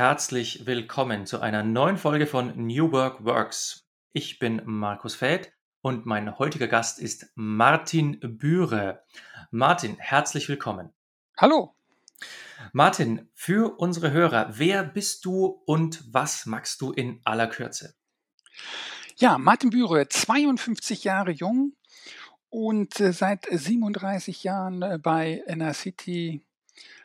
herzlich willkommen zu einer neuen Folge von New Work Works. Ich bin Markus Feld und mein heutiger Gast ist Martin Bühre. Martin, herzlich willkommen. Hallo. Martin, für unsere Hörer, wer bist du und was magst du in aller Kürze? Ja, Martin Bühre, 52 Jahre jung und äh, seit 37 Jahren äh, bei City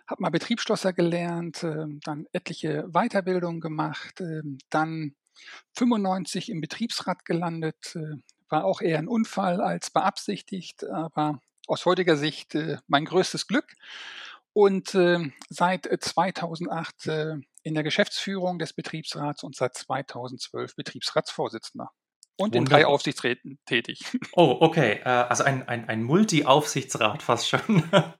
habe mal Betriebsschlosser gelernt, äh, dann etliche Weiterbildungen gemacht, äh, dann 95 im Betriebsrat gelandet, äh, war auch eher ein Unfall als beabsichtigt, aber aus heutiger Sicht äh, mein größtes Glück. Und äh, seit 2008 äh, in der Geschäftsführung des Betriebsrats und seit 2012 Betriebsratsvorsitzender und Wunderbar. in drei Aufsichtsräten tätig. Oh, okay. Also ein, ein, ein Multi-Aufsichtsrat fast schon.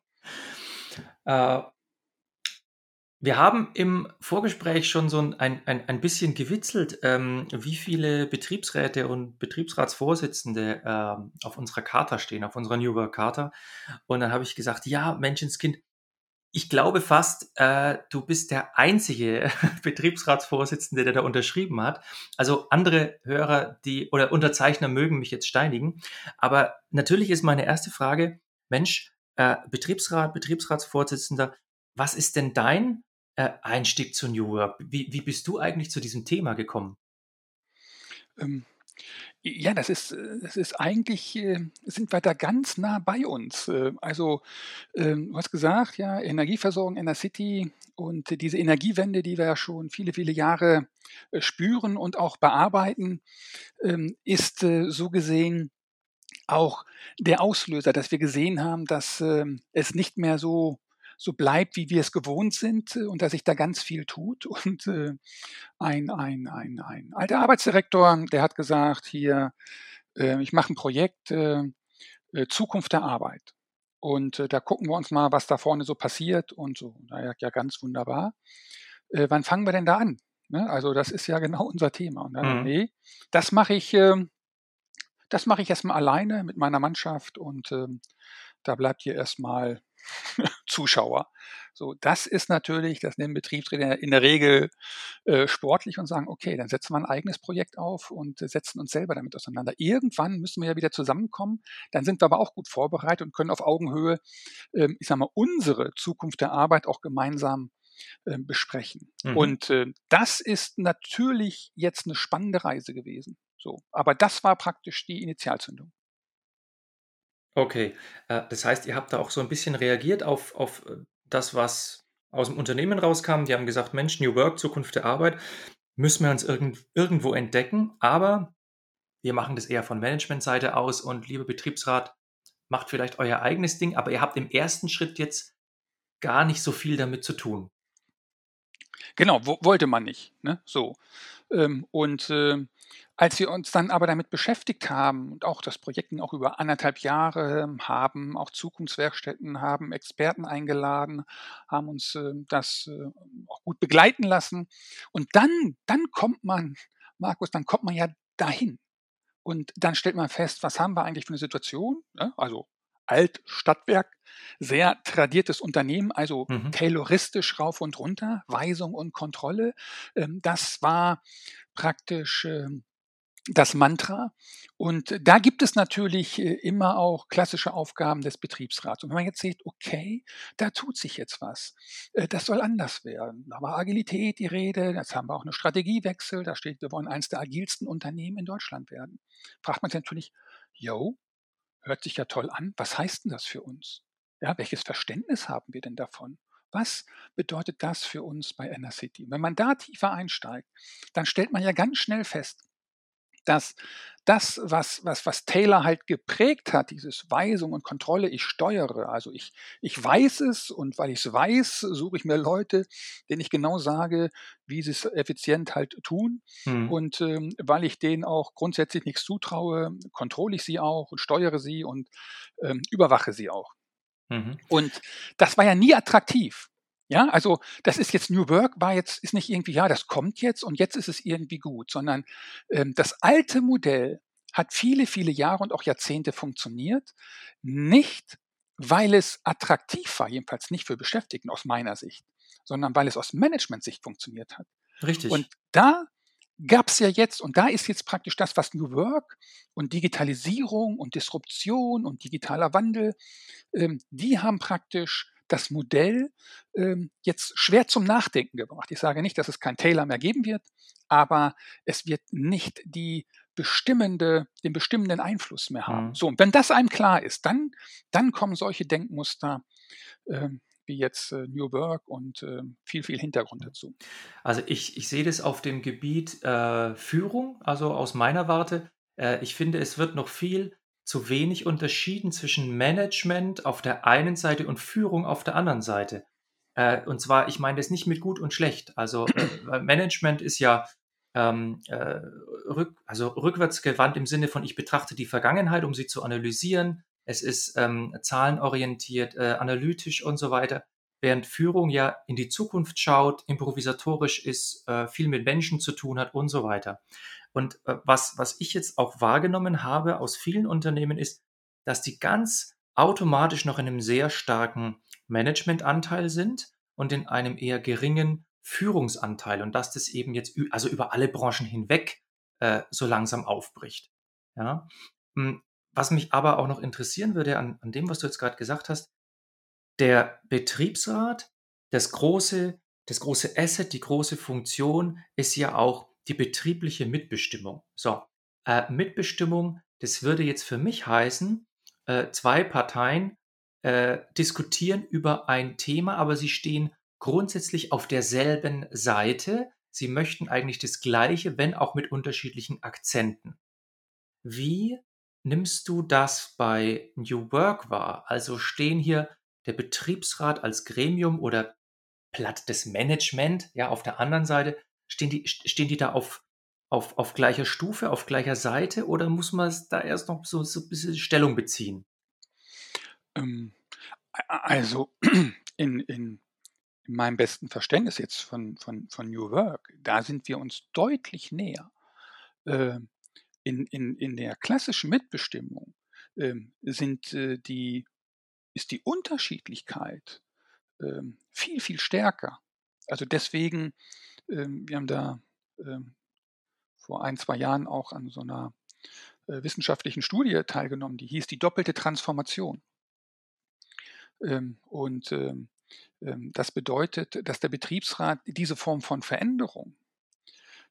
Wir haben im Vorgespräch schon so ein, ein, ein bisschen gewitzelt, ähm, wie viele Betriebsräte und Betriebsratsvorsitzende ähm, auf unserer Charta stehen, auf unserer New Work Charta. Und dann habe ich gesagt, ja, Menschenskind, ich glaube fast, äh, du bist der einzige Betriebsratsvorsitzende, der da unterschrieben hat. Also andere Hörer, die oder Unterzeichner mögen mich jetzt steinigen. Aber natürlich ist meine erste Frage, Mensch, äh, Betriebsrat, Betriebsratsvorsitzender, was ist denn dein äh, Einstieg zu New Work? Wie, wie bist du eigentlich zu diesem Thema gekommen? Ähm, ja, das ist, das ist eigentlich, äh, sind wir da ganz nah bei uns. Äh, also, ähm, du hast gesagt, ja, Energieversorgung in der City und diese Energiewende, die wir ja schon viele, viele Jahre äh, spüren und auch bearbeiten, ähm, ist so gesehen auch der Auslöser, dass wir gesehen haben, dass ähm, es nicht mehr so so bleibt, wie wir es gewohnt sind äh, und dass sich da ganz viel tut. Und äh, ein, ein, ein, ein alter Arbeitsdirektor, der hat gesagt, hier, äh, ich mache ein Projekt äh, äh Zukunft der Arbeit. Und äh, da gucken wir uns mal, was da vorne so passiert und so. Naja, ja, ganz wunderbar. Wann fangen wir denn da an? Ne? Also das ist ja genau unser Thema. Und dann, mhm. nee, das mache ich, äh, das mache ich erstmal alleine mit meiner Mannschaft und äh, da bleibt hier erstmal Zuschauer. So, das ist natürlich, das nehmen Betriebsräte in der Regel äh, sportlich und sagen, okay, dann setzen wir ein eigenes Projekt auf und äh, setzen uns selber damit auseinander. Irgendwann müssen wir ja wieder zusammenkommen, dann sind wir aber auch gut vorbereitet und können auf Augenhöhe, äh, ich sag mal, unsere Zukunft der Arbeit auch gemeinsam ähm, besprechen. Mhm. Und äh, das ist natürlich jetzt eine spannende Reise gewesen. So, aber das war praktisch die Initialzündung. Okay, äh, das heißt, ihr habt da auch so ein bisschen reagiert auf auf, äh, das, was aus dem Unternehmen rauskam. Die haben gesagt: „Mensch, New Work, Zukunft der Arbeit, müssen wir uns irgend irgendwo entdecken, aber wir machen das eher von Managementseite aus und lieber Betriebsrat, macht vielleicht euer eigenes Ding, aber ihr habt im ersten Schritt jetzt gar nicht so viel damit zu tun.“ Genau, wo wollte man nicht, ne, so. Ähm, und, äh als wir uns dann aber damit beschäftigt haben und auch das Projekt auch über anderthalb Jahre, haben auch Zukunftswerkstätten, haben Experten eingeladen, haben uns äh, das äh, auch gut begleiten lassen. Und dann, dann kommt man, Markus, dann kommt man ja dahin. Und dann stellt man fest, was haben wir eigentlich für eine Situation? Ja, also Altstadtwerk, sehr tradiertes Unternehmen, also mhm. tayloristisch rauf und runter, Weisung und Kontrolle. Ähm, das war praktisch ähm, das Mantra. Und da gibt es natürlich äh, immer auch klassische Aufgaben des Betriebsrats. Und wenn man jetzt sieht, okay, da tut sich jetzt was, äh, das soll anders werden. Da war Agilität die Rede, jetzt haben wir auch eine Strategiewechsel, da steht, wir wollen eines der agilsten Unternehmen in Deutschland werden. Fragt man sich natürlich, yo, hört sich ja toll an, was heißt denn das für uns? Ja, welches Verständnis haben wir denn davon? Was bedeutet das für uns bei Enercity? Wenn man da tiefer einsteigt, dann stellt man ja ganz schnell fest, dass das, was, was, was Taylor halt geprägt hat, dieses Weisung und Kontrolle, ich steuere. Also ich, ich weiß es und weil ich es weiß, suche ich mir Leute, denen ich genau sage, wie sie es effizient halt tun. Mhm. Und ähm, weil ich denen auch grundsätzlich nichts zutraue, kontrolle ich sie auch und steuere sie und ähm, überwache sie auch. Mhm. Und das war ja nie attraktiv. Ja, also das ist jetzt New Work, war jetzt, ist nicht irgendwie, ja, das kommt jetzt und jetzt ist es irgendwie gut, sondern ähm, das alte Modell hat viele, viele Jahre und auch Jahrzehnte funktioniert, nicht weil es attraktiv war, jedenfalls nicht für Beschäftigten aus meiner Sicht, sondern weil es aus Management-Sicht funktioniert hat. Richtig. Und da gab es ja jetzt, und da ist jetzt praktisch das, was New Work und Digitalisierung und Disruption und digitaler Wandel, ähm, die haben praktisch das Modell ähm, jetzt schwer zum Nachdenken gebracht. Ich sage nicht, dass es kein Taylor mehr geben wird, aber es wird nicht die bestimmende, den bestimmenden Einfluss mehr haben. Mhm. So, und wenn das einem klar ist, dann, dann kommen solche Denkmuster ähm, wie jetzt äh, New Work und äh, viel, viel Hintergrund dazu. Also ich, ich sehe das auf dem Gebiet äh, Führung, also aus meiner Warte. Äh, ich finde, es wird noch viel zu wenig unterschieden zwischen Management auf der einen Seite und Führung auf der anderen Seite. Äh, und zwar, ich meine das nicht mit gut und schlecht. Also äh, Management ist ja ähm, äh, rück, also rückwärtsgewandt im Sinne von, ich betrachte die Vergangenheit, um sie zu analysieren. Es ist ähm, zahlenorientiert, äh, analytisch und so weiter. Während Führung ja in die Zukunft schaut, improvisatorisch ist, äh, viel mit Menschen zu tun hat und so weiter. Und äh, was, was ich jetzt auch wahrgenommen habe aus vielen Unternehmen ist, dass die ganz automatisch noch in einem sehr starken Managementanteil sind und in einem eher geringen Führungsanteil und dass das eben jetzt also über alle Branchen hinweg äh, so langsam aufbricht. Ja. Hm, was mich aber auch noch interessieren würde an, an dem, was du jetzt gerade gesagt hast, der Betriebsrat, das große, das große Asset, die große Funktion ist ja auch die betriebliche Mitbestimmung. So, äh, Mitbestimmung, das würde jetzt für mich heißen, äh, zwei Parteien äh, diskutieren über ein Thema, aber sie stehen grundsätzlich auf derselben Seite. Sie möchten eigentlich das Gleiche, wenn auch mit unterschiedlichen Akzenten. Wie nimmst du das bei New Work wahr? Also stehen hier der Betriebsrat als Gremium oder platt das Management, ja, auf der anderen Seite Stehen die, stehen die da auf, auf, auf gleicher Stufe, auf gleicher Seite oder muss man da erst noch so, so ein bisschen Stellung beziehen? Ähm, also in, in, in meinem besten Verständnis jetzt von, von, von New Work, da sind wir uns deutlich näher. Äh, in, in, in der klassischen Mitbestimmung äh, sind, äh, die, ist die Unterschiedlichkeit ähm, viel, viel stärker. Also deswegen ähm, wir haben da ähm, vor ein, zwei Jahren auch an so einer äh, wissenschaftlichen Studie teilgenommen, die hieß die doppelte Transformation. Ähm, und das bedeutet, dass der Betriebsrat diese Form von Veränderung,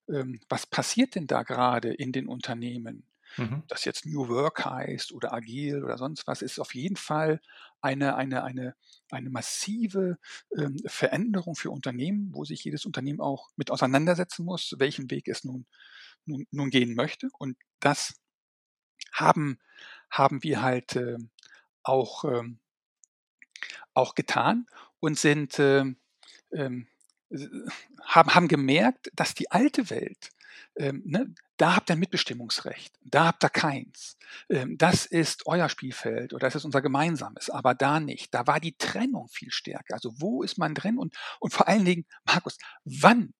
was passiert denn da gerade in den Unternehmen, Mhm. Das jetzt New Work heißt oder agil oder sonst was, ist auf jeden Fall eine, eine, eine, eine massive ähm, Veränderung für Unternehmen, wo sich jedes Unternehmen auch mit auseinandersetzen muss, welchen Weg es nun, nun, nun gehen möchte. Und das haben, haben wir halt äh, auch, ähm, auch getan und sind ähm haben, haben gemerkt, dass die alte Welt ähm, ne, da habt ihr ein Mitbestimmungsrecht, da habt ihr keins. Ähm, das ist euer Spielfeld oder das ist unser gemeinsames, aber da nicht. Da war die Trennung viel stärker. Also wo ist man drin und, und vor allen Dingen, Markus, wann,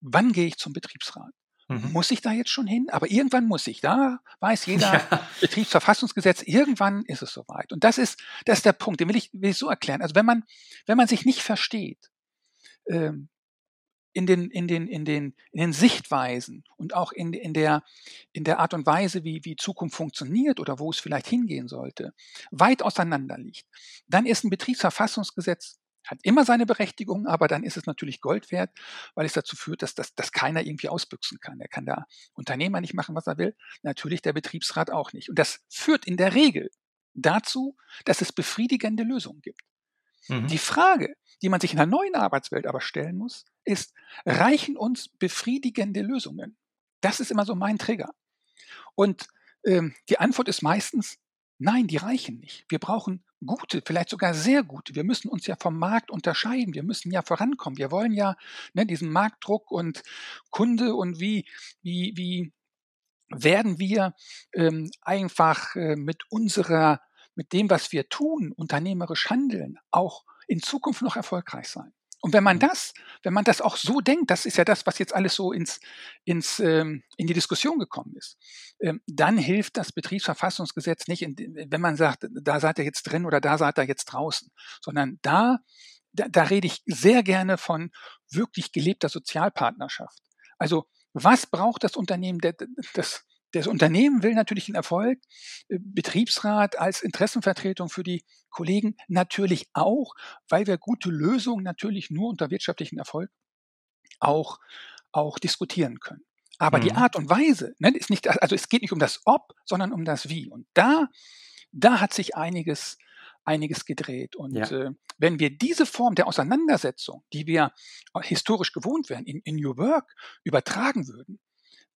wann gehe ich zum Betriebsrat? Mhm. Muss ich da jetzt schon hin? Aber irgendwann muss ich. Da weiß jeder ja. Betriebsverfassungsgesetz, irgendwann ist es soweit. Und das ist, das ist der Punkt, den will ich, will ich so erklären. Also wenn man, wenn man sich nicht versteht, ähm, in den, in den, in den, in den Sichtweisen und auch in, in, der, in der Art und Weise, wie, wie Zukunft funktioniert oder wo es vielleicht hingehen sollte, weit auseinander liegt, dann ist ein Betriebsverfassungsgesetz hat immer seine Berechtigung, aber dann ist es natürlich Gold wert, weil es dazu führt, dass, dass, dass keiner irgendwie ausbüchsen kann. Er kann da Unternehmer nicht machen, was er will, natürlich der Betriebsrat auch nicht. Und das führt in der Regel dazu, dass es befriedigende Lösungen gibt. Mhm. Die Frage, die man sich in der neuen Arbeitswelt aber stellen muss, ist, reichen uns befriedigende Lösungen? Das ist immer so mein Trigger. Und ähm, die Antwort ist meistens, nein, die reichen nicht. Wir brauchen gute, vielleicht sogar sehr gute. Wir müssen uns ja vom Markt unterscheiden. Wir müssen ja vorankommen. Wir wollen ja ne, diesen Marktdruck und Kunde und wie, wie, wie werden wir ähm, einfach äh, mit unserer, mit dem, was wir tun, unternehmerisch handeln, auch in Zukunft noch erfolgreich sein. Und wenn man mhm. das, wenn man das auch so denkt, das ist ja das, was jetzt alles so ins, ins, ähm, in die Diskussion gekommen ist, ähm, dann hilft das Betriebsverfassungsgesetz nicht, in, wenn man sagt, da seid ihr jetzt drin oder da seid ihr jetzt draußen, sondern da, da, da rede ich sehr gerne von wirklich gelebter Sozialpartnerschaft. Also was braucht das Unternehmen? Das, das Unternehmen will natürlich den Erfolg, äh, Betriebsrat als Interessenvertretung für die Kollegen natürlich auch, weil wir gute Lösungen natürlich nur unter wirtschaftlichem Erfolg auch, auch diskutieren können. Aber mhm. die Art und Weise, ne, ist nicht, also es geht nicht um das Ob, sondern um das Wie. Und da, da hat sich einiges, einiges gedreht. Und ja. äh, wenn wir diese Form der Auseinandersetzung, die wir historisch gewohnt wären, in, in New Work übertragen würden,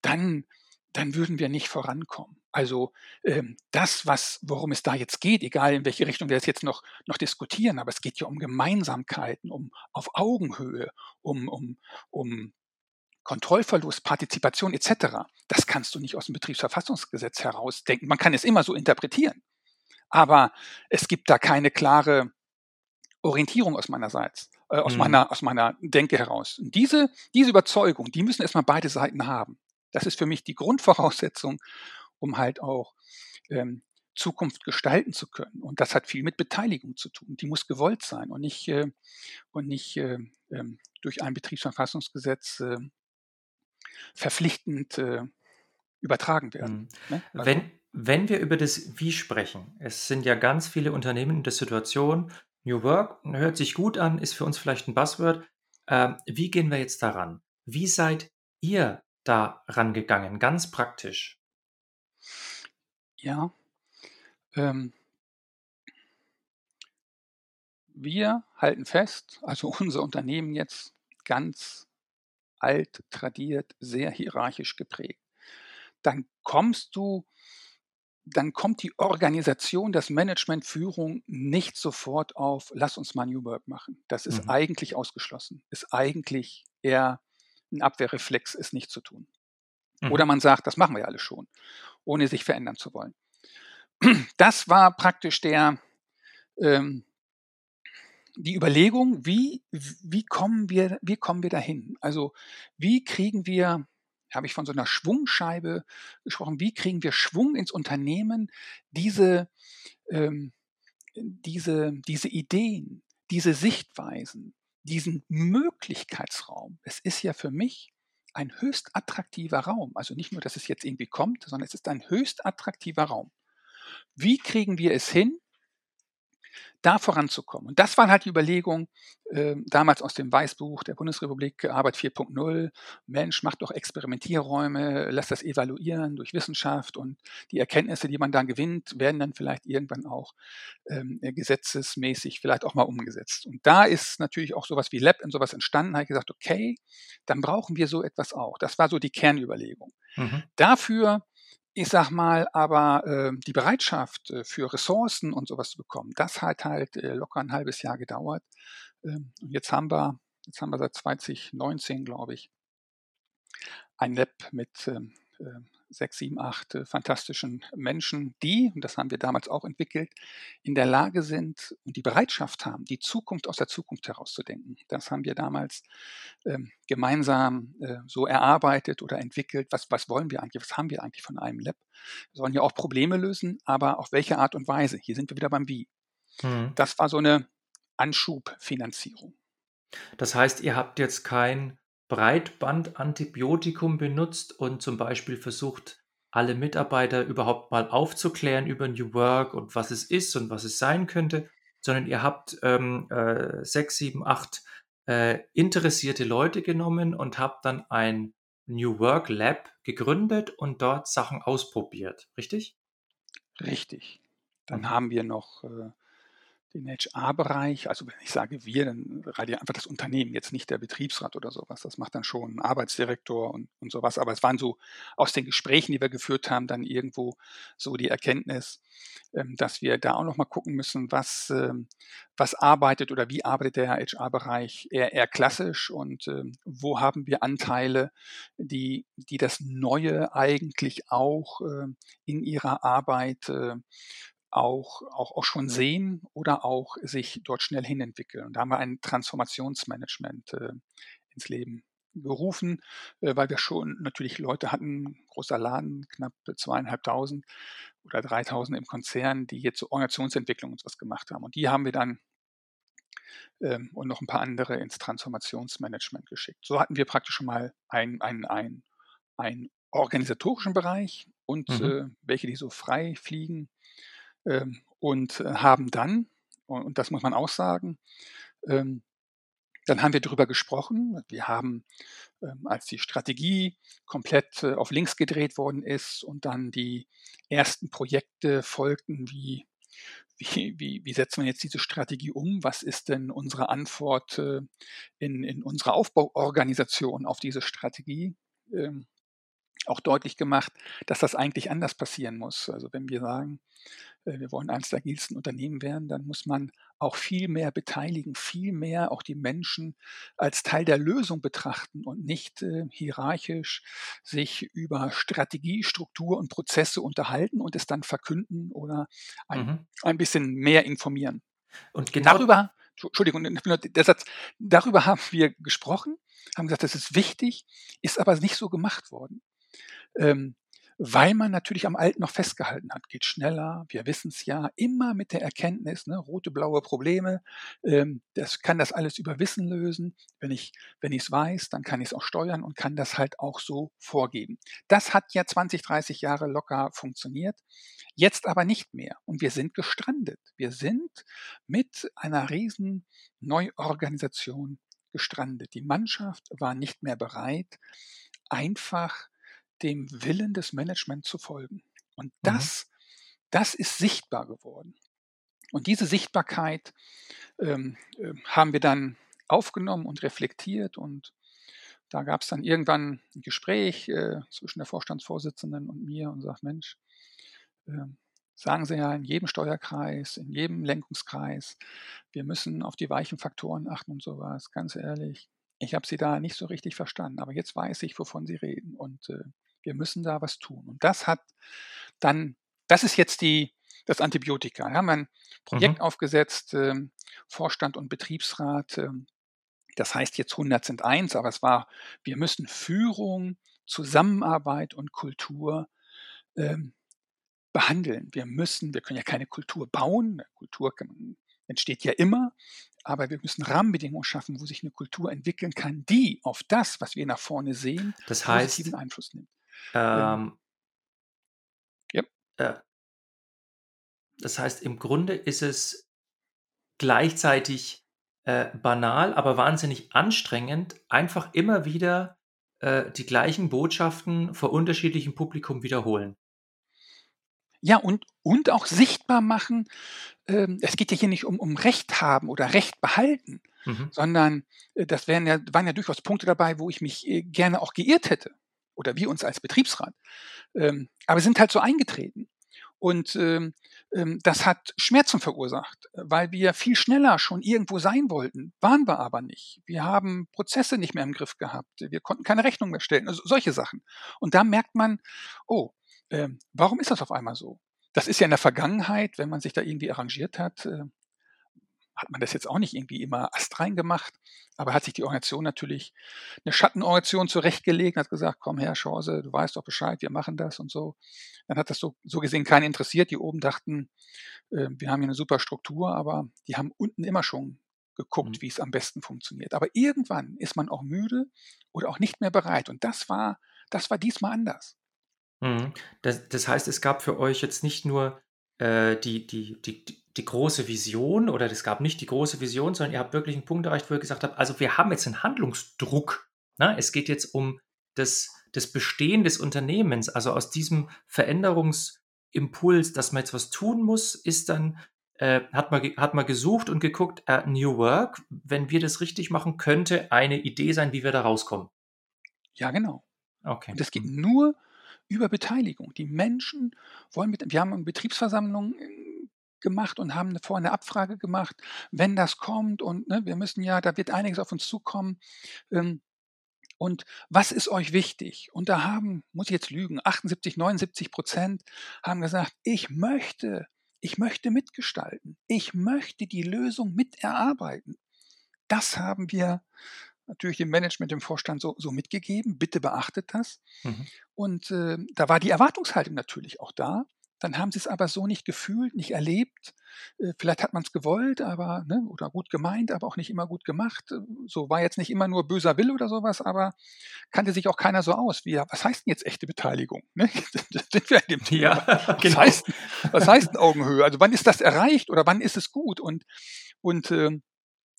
dann, dann würden wir nicht vorankommen. Also ähm, das, was, worum es da jetzt geht, egal in welche Richtung wir es jetzt noch, noch diskutieren, aber es geht ja um Gemeinsamkeiten, um auf Augenhöhe, um, um, um Kontrollverlust, Partizipation etc. Das kannst du nicht aus dem Betriebsverfassungsgesetz herausdenken. Man kann es immer so interpretieren, aber es gibt da keine klare Orientierung aus meinerseits, äh, aus mhm. meiner aus meiner Denke heraus. Und diese diese Überzeugung, die müssen erstmal beide Seiten haben. Das ist für mich die Grundvoraussetzung, um halt auch ähm, Zukunft gestalten zu können. Und das hat viel mit Beteiligung zu tun. Die muss gewollt sein und nicht, äh, und nicht äh, äh, durch ein Betriebsverfassungsgesetz äh, verpflichtend äh, übertragen werden. Mhm. Ne? Also, wenn, wenn wir über das Wie sprechen, es sind ja ganz viele Unternehmen in der Situation, New Work hört sich gut an, ist für uns vielleicht ein Buzzword. Äh, wie gehen wir jetzt daran? Wie seid ihr da rangegangen, ganz praktisch? Ja, ähm, wir halten fest, also unser Unternehmen jetzt ganz alt, tradiert, sehr hierarchisch geprägt. Dann kommst du dann kommt die Organisation, das Management, Führung nicht sofort auf, lass uns mal New Work machen. Das ist mhm. eigentlich ausgeschlossen, ist eigentlich eher ein Abwehrreflex, es nicht zu tun. Mhm. Oder man sagt, das machen wir ja alle schon, ohne sich verändern zu wollen. Das war praktisch der, ähm, die Überlegung, wie, wie, kommen wir, wie kommen wir dahin? Also wie kriegen wir habe ich von so einer Schwungscheibe gesprochen. Wie kriegen wir Schwung ins Unternehmen, diese, ähm, diese, diese Ideen, diese Sichtweisen, diesen Möglichkeitsraum. Es ist ja für mich ein höchst attraktiver Raum. Also nicht nur, dass es jetzt irgendwie kommt, sondern es ist ein höchst attraktiver Raum. Wie kriegen wir es hin, da voranzukommen. Und das waren halt die Überlegungen äh, damals aus dem Weißbuch der Bundesrepublik Arbeit 4.0. Mensch, macht doch Experimentierräume, lässt das evaluieren durch Wissenschaft und die Erkenntnisse, die man dann gewinnt, werden dann vielleicht irgendwann auch ähm, gesetzesmäßig vielleicht auch mal umgesetzt. Und da ist natürlich auch sowas wie Lab und sowas entstanden, habe ich gesagt, okay, dann brauchen wir so etwas auch. Das war so die Kernüberlegung. Mhm. Dafür ich sag mal, aber äh, die Bereitschaft äh, für Ressourcen und sowas zu bekommen, das hat halt äh, locker ein halbes Jahr gedauert. Ähm, und jetzt haben wir, jetzt haben wir seit 2019, glaube ich, ein Lab mit ähm, äh, sechs, sieben, acht äh, fantastischen Menschen, die, und das haben wir damals auch entwickelt, in der Lage sind und die Bereitschaft haben, die Zukunft aus der Zukunft herauszudenken. Das haben wir damals ähm, gemeinsam äh, so erarbeitet oder entwickelt. Was, was wollen wir eigentlich? Was haben wir eigentlich von einem Lab? Wir sollen ja auch Probleme lösen, aber auf welche Art und Weise? Hier sind wir wieder beim Wie. Mhm. Das war so eine Anschubfinanzierung. Das heißt, ihr habt jetzt kein Breitbandantibiotikum benutzt und zum Beispiel versucht, alle Mitarbeiter überhaupt mal aufzuklären über New Work und was es ist und was es sein könnte, sondern ihr habt ähm, äh, sechs, sieben, acht äh, interessierte Leute genommen und habt dann ein New Work Lab gegründet und dort Sachen ausprobiert, richtig? Richtig. Dann haben wir noch äh, den HR-Bereich, also wenn ich sage wir, dann ich einfach das Unternehmen, jetzt nicht der Betriebsrat oder sowas. Das macht dann schon ein Arbeitsdirektor und, und sowas. Aber es waren so aus den Gesprächen, die wir geführt haben, dann irgendwo so die Erkenntnis, ähm, dass wir da auch nochmal gucken müssen, was, ähm, was arbeitet oder wie arbeitet der HR-Bereich eher, eher klassisch und ähm, wo haben wir Anteile, die, die das Neue eigentlich auch äh, in ihrer Arbeit äh, auch, auch, auch schon sehen oder auch sich dort schnell hinentwickeln. Und da haben wir ein Transformationsmanagement äh, ins Leben gerufen, äh, weil wir schon natürlich Leute hatten, großer Laden, knapp zweieinhalbtausend oder dreitausend im Konzern, die jetzt zur Organisationsentwicklung uns was gemacht haben. Und die haben wir dann ähm, und noch ein paar andere ins Transformationsmanagement geschickt. So hatten wir praktisch schon mal einen ein, ein, ein organisatorischen Bereich und mhm. äh, welche, die so frei fliegen und äh, haben dann, und das muss man auch sagen, ähm, dann haben wir darüber gesprochen. Wir haben, ähm, als die Strategie komplett äh, auf links gedreht worden ist und dann die ersten Projekte folgten, wie, wie, wie, wie setzen wir jetzt diese Strategie um? Was ist denn unsere Antwort äh, in, in unserer Aufbauorganisation auf diese Strategie? Auch deutlich gemacht, dass das eigentlich anders passieren muss. Also wenn wir sagen, äh, wir wollen eines der agilsten Unternehmen werden, dann muss man auch viel mehr beteiligen, viel mehr auch die Menschen als Teil der Lösung betrachten und nicht äh, hierarchisch sich über Strategie, Struktur und Prozesse unterhalten und es dann verkünden oder ein, mhm. ein bisschen mehr informieren. Und genau darüber, Entschuldigung, der Satz, darüber haben wir gesprochen, haben gesagt, das ist wichtig, ist aber nicht so gemacht worden. Ähm, weil man natürlich am Alten noch festgehalten hat. Geht schneller, wir wissen es ja, immer mit der Erkenntnis, ne, rote, blaue Probleme, ähm, das kann das alles über Wissen lösen. Wenn ich wenn es weiß, dann kann ich es auch steuern und kann das halt auch so vorgeben. Das hat ja 20, 30 Jahre locker funktioniert, jetzt aber nicht mehr. Und wir sind gestrandet. Wir sind mit einer riesen Neuorganisation gestrandet. Die Mannschaft war nicht mehr bereit, einfach dem Willen des Managements zu folgen. Und mhm. das, mhm. das ist sichtbar geworden. Und diese Sichtbarkeit ähm, äh, haben wir dann aufgenommen und reflektiert und da gab es dann irgendwann ein Gespräch äh, zwischen der Vorstandsvorsitzenden und mir und sagt, Mensch, äh, sagen Sie ja in jedem Steuerkreis, in jedem Lenkungskreis, wir müssen auf die weichen Faktoren achten und sowas. Ganz ehrlich, ich habe Sie da nicht so richtig verstanden, aber jetzt weiß ich, wovon Sie reden. Und äh, wir müssen da was tun. Und das hat dann, das ist jetzt die, das Antibiotika. Wir haben ein Projekt mhm. aufgesetzt, äh, Vorstand und Betriebsrat. Äh, das heißt jetzt 100 sind eins, aber es war, wir müssen Führung, Zusammenarbeit und Kultur ähm, behandeln. Wir müssen, wir können ja keine Kultur bauen. Kultur entsteht ja immer, aber wir müssen Rahmenbedingungen schaffen, wo sich eine Kultur entwickeln kann, die auf das, was wir nach vorne sehen, das heißt, positiven Einfluss nimmt. Ähm, ja. Äh, das heißt, im Grunde ist es gleichzeitig äh, banal, aber wahnsinnig anstrengend, einfach immer wieder äh, die gleichen Botschaften vor unterschiedlichem Publikum wiederholen. Ja, und, und auch sichtbar machen, ähm, es geht ja hier nicht um, um Recht haben oder Recht behalten, mhm. sondern äh, das wären ja, waren ja durchaus Punkte dabei, wo ich mich äh, gerne auch geirrt hätte oder wir uns als Betriebsrat. Ähm, aber sind halt so eingetreten. Und ähm, ähm, das hat Schmerzen verursacht, weil wir viel schneller schon irgendwo sein wollten, waren wir aber nicht. Wir haben Prozesse nicht mehr im Griff gehabt, wir konnten keine Rechnung mehr stellen, also solche Sachen. Und da merkt man, oh, äh, warum ist das auf einmal so? Das ist ja in der Vergangenheit, wenn man sich da irgendwie arrangiert hat, äh, hat man das jetzt auch nicht irgendwie immer astrein gemacht, aber hat sich die Organisation natürlich eine Schattenorganisation zurechtgelegt, hat gesagt, komm her, Chance, du weißt doch Bescheid, wir machen das und so. Dann hat das so, so gesehen keinen interessiert. Die oben dachten, äh, wir haben hier eine super Struktur, aber die haben unten immer schon geguckt, mhm. wie es am besten funktioniert. Aber irgendwann ist man auch müde oder auch nicht mehr bereit. Und das war, das war diesmal anders. Mhm. Das, das heißt, es gab für euch jetzt nicht nur äh, die, die, die, die große Vision oder es gab nicht die große Vision, sondern ihr habt wirklich einen Punkt erreicht, wo ihr gesagt habt, also wir haben jetzt einen Handlungsdruck. Ne? Es geht jetzt um das, das Bestehen des Unternehmens. Also aus diesem Veränderungsimpuls, dass man jetzt was tun muss, ist dann äh, hat, man, hat man gesucht und geguckt, äh, New Work, wenn wir das richtig machen, könnte eine Idee sein, wie wir da rauskommen. Ja, genau. Okay. Und das geht nur über Beteiligung. Die Menschen wollen mit, wir haben eine Betriebsversammlung gemacht und haben vorher eine Abfrage gemacht, wenn das kommt und ne, wir müssen ja, da wird einiges auf uns zukommen. Ähm, und was ist euch wichtig? Und da haben, muss ich jetzt lügen, 78, 79 Prozent haben gesagt, ich möchte, ich möchte mitgestalten. Ich möchte die Lösung miterarbeiten. Das haben wir natürlich dem Management, dem Vorstand so, so mitgegeben. Bitte beachtet das. Mhm. Und äh, da war die Erwartungshaltung natürlich auch da. Dann haben sie es aber so nicht gefühlt, nicht erlebt. Äh, vielleicht hat man es gewollt, aber ne, oder gut gemeint, aber auch nicht immer gut gemacht. So war jetzt nicht immer nur böser Will oder sowas, aber kannte sich auch keiner so aus. Wie, was heißt denn jetzt echte Beteiligung? Ne? sind wir in dem Thema. Ja, was, genau. heißt, was heißt denn Augenhöhe? Also wann ist das erreicht oder wann ist es gut? Und und äh,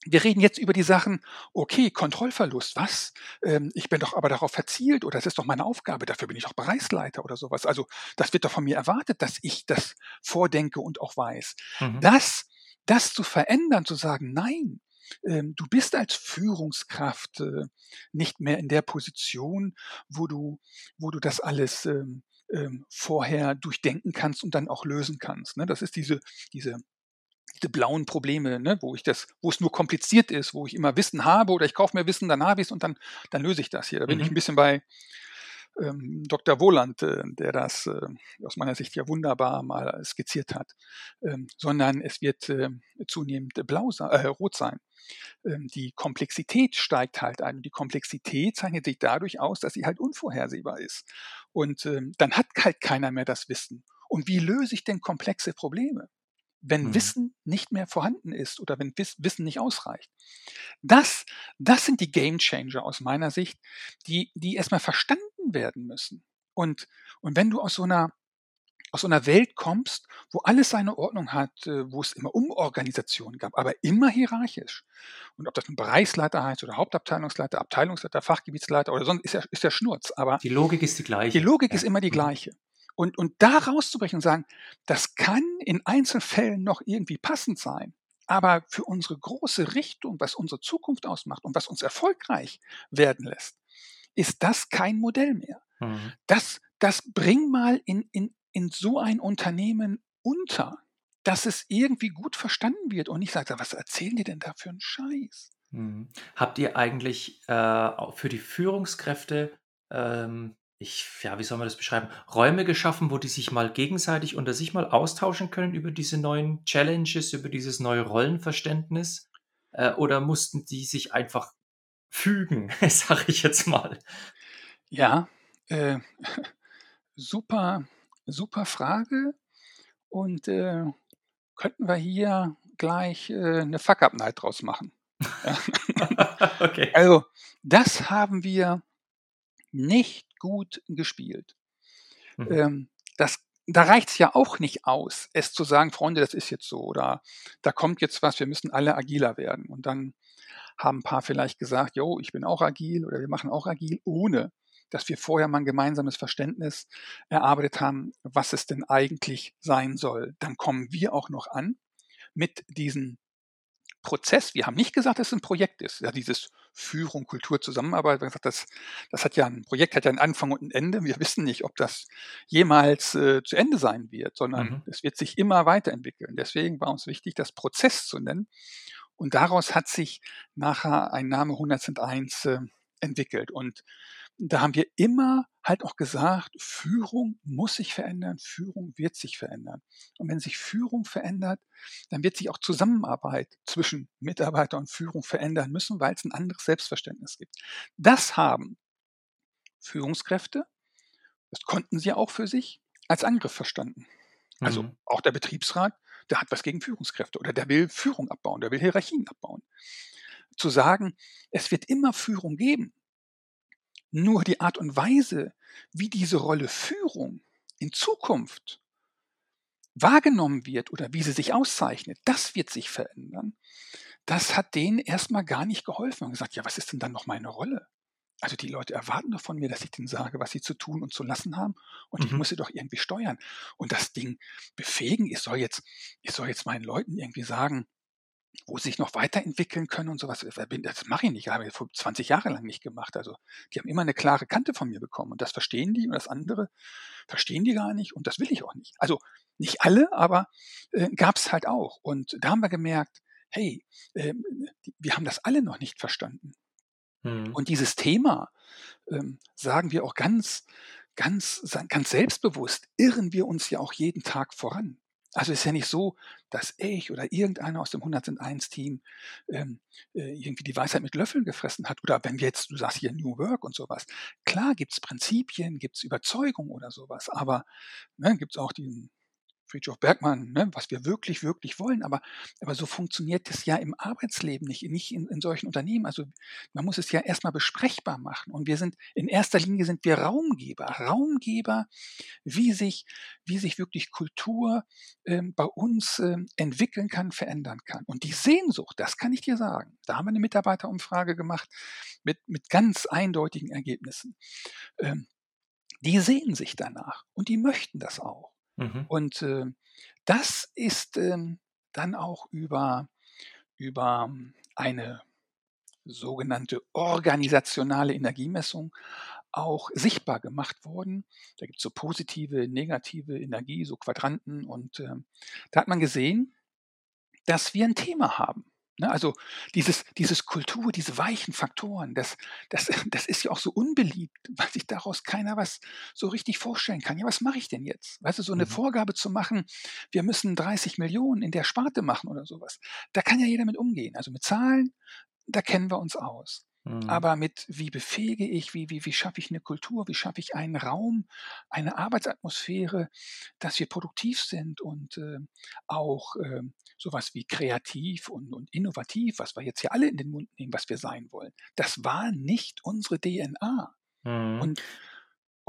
wir reden jetzt über die Sachen, okay, Kontrollverlust, was? Ähm, ich bin doch aber darauf verzielt oder das ist doch meine Aufgabe, dafür bin ich doch Bereichsleiter oder sowas. Also das wird doch von mir erwartet, dass ich das vordenke und auch weiß. Mhm. Das, das zu verändern, zu sagen, nein, ähm, du bist als Führungskraft äh, nicht mehr in der Position, wo du, wo du das alles ähm, ähm, vorher durchdenken kannst und dann auch lösen kannst. Ne? Das ist diese, diese die blauen Probleme, ne, wo ich das, wo es nur kompliziert ist, wo ich immer Wissen habe oder ich kaufe mir Wissen, dann habe ich es und dann, dann löse ich das hier. Da bin mhm. ich ein bisschen bei ähm, Dr. Wohland, äh, der das äh, aus meiner Sicht ja wunderbar mal skizziert hat, ähm, sondern es wird äh, zunehmend blau äh, rot sein. Ähm, die Komplexität steigt halt ein. Und die Komplexität zeichnet sich dadurch aus, dass sie halt unvorhersehbar ist. Und ähm, dann hat halt keiner mehr das Wissen. Und wie löse ich denn komplexe Probleme? Wenn mhm. Wissen nicht mehr vorhanden ist oder wenn Wissen nicht ausreicht. Das, das sind die Game Changer aus meiner Sicht, die, die erstmal verstanden werden müssen. Und, und wenn du aus so einer aus so einer Welt kommst, wo alles seine Ordnung hat, äh, wo es immer Umorganisationen gab, aber immer hierarchisch. Und ob das ein Bereichsleiter heißt oder Hauptabteilungsleiter, Abteilungsleiter, Fachgebietsleiter oder sonst, ist ja, ist ja Schnurz. Aber die Logik ist die gleiche. Die Logik ja. ist immer die mhm. gleiche. Und, und da rauszubrechen und sagen, das kann in Einzelfällen noch irgendwie passend sein, aber für unsere große Richtung, was unsere Zukunft ausmacht und was uns erfolgreich werden lässt, ist das kein Modell mehr. Mhm. Das, das bring mal in, in, in so ein Unternehmen unter, dass es irgendwie gut verstanden wird und nicht sagt, was erzählen die denn da für einen Scheiß? Mhm. Habt ihr eigentlich äh, für die Führungskräfte ähm, ich, ja, wie soll man das beschreiben? Räume geschaffen, wo die sich mal gegenseitig unter sich mal austauschen können über diese neuen Challenges, über dieses neue Rollenverständnis? Äh, oder mussten die sich einfach fügen, sag ich jetzt mal? Ja, äh, super, super Frage. Und äh, könnten wir hier gleich äh, eine Fuck-Up-Night draus machen? okay. Also, das haben wir nicht gut gespielt. Mhm. Ähm, das, da reicht es ja auch nicht aus, es zu sagen, Freunde, das ist jetzt so oder da kommt jetzt was, wir müssen alle agiler werden. Und dann haben ein paar vielleicht gesagt, jo, ich bin auch agil oder wir machen auch agil, ohne dass wir vorher mal ein gemeinsames Verständnis erarbeitet haben, was es denn eigentlich sein soll. Dann kommen wir auch noch an mit diesem Prozess. Wir haben nicht gesagt, dass es ein Projekt ist. Ja, dieses Führung, Kultur, Zusammenarbeit. Das, das hat ja ein Projekt hat ja einen Anfang und ein Ende. Wir wissen nicht, ob das jemals äh, zu Ende sein wird, sondern mhm. es wird sich immer weiterentwickeln. Deswegen war uns wichtig, das Prozess zu nennen. Und daraus hat sich nachher ein Name 101 äh, entwickelt. Und da haben wir immer halt auch gesagt, Führung muss sich verändern, Führung wird sich verändern. Und wenn sich Führung verändert, dann wird sich auch Zusammenarbeit zwischen Mitarbeiter und Führung verändern müssen, weil es ein anderes Selbstverständnis gibt. Das haben Führungskräfte, das konnten sie auch für sich als Angriff verstanden. Also mhm. auch der Betriebsrat, der hat was gegen Führungskräfte oder der will Führung abbauen, der will Hierarchien abbauen. Zu sagen, es wird immer Führung geben, nur die Art und Weise, wie diese Rolle Führung in Zukunft wahrgenommen wird oder wie sie sich auszeichnet, das wird sich verändern. Das hat denen erstmal gar nicht geholfen und gesagt, ja, was ist denn dann noch meine Rolle? also die Leute erwarten doch von mir, dass ich denen sage, was sie zu tun und zu lassen haben. Und ich Mhm. muss sie doch irgendwie steuern. Und das Ding befähigen, ich soll jetzt, ich soll jetzt meinen Leuten irgendwie sagen, wo sie sich noch weiterentwickeln können und sowas. Das mache ich nicht. Habe ich vor 20 Jahre lang nicht gemacht. Also die haben immer eine klare Kante von mir bekommen. Und das verstehen die und das andere verstehen die gar nicht. Und das will ich auch nicht. Also nicht alle, aber äh, gab es halt auch. Und da haben wir gemerkt, hey, die, wir haben das alle noch nicht verstanden. Mhm. Und dieses Thema, ähm, sagen wir auch ganz, ganz, ganz selbstbewusst, irren wir uns ja auch jeden Tag voran. Also es ist ja nicht so, dass ich oder irgendeiner aus dem 101 Team ähm, äh, irgendwie die Weisheit mit Löffeln gefressen hat. Oder wenn wir jetzt, du sagst hier New Work und sowas. Klar gibt's Prinzipien, gibt's Überzeugung oder sowas, aber ne, gibt's auch den Friedrich Bergmann, ne, was wir wirklich, wirklich wollen. Aber, aber so funktioniert es ja im Arbeitsleben nicht, nicht in, in solchen Unternehmen. Also man muss es ja erstmal besprechbar machen. Und wir sind, in erster Linie sind wir Raumgeber. Raumgeber, wie sich, wie sich wirklich Kultur ähm, bei uns ähm, entwickeln kann, verändern kann. Und die Sehnsucht, das kann ich dir sagen. Da haben wir eine Mitarbeiterumfrage gemacht mit, mit ganz eindeutigen Ergebnissen. Ähm, die sehen sich danach und die möchten das auch. Mhm. Und äh, das ist ähm, dann auch über, über ähm, eine sogenannte organisationale Energiemessung auch sichtbar gemacht worden. Da gibt es so positive, negative Energie, so Quadranten. Und ähm, da hat man gesehen, dass wir ein Thema haben. Ne? Also dieses, dieses Kultur, diese weichen Faktoren, das, das, das ist ja auch so unbeliebt, weil sich daraus keiner was so richtig vorstellen kann. Ja, was mache ich denn jetzt? Weißt du, so eine Mhm. Vorgabe zu machen, wir müssen 30 Millionen in der Sparte machen oder sowas. Da kann ja jeder mit umgehen. Also mit Zahlen, da kennen wir uns aus. Mhm. Aber mit wie befähige ich, wie, wie, wie schaffe ich eine Kultur, wie schaffe ich einen Raum, eine Arbeitsatmosphäre, dass wir produktiv sind und äh, auch äh, sowas wie kreativ und, und innovativ, was wir jetzt hier alle in den Mund nehmen, was wir sein wollen. Das war nicht unsere DNA. Mhm. Und,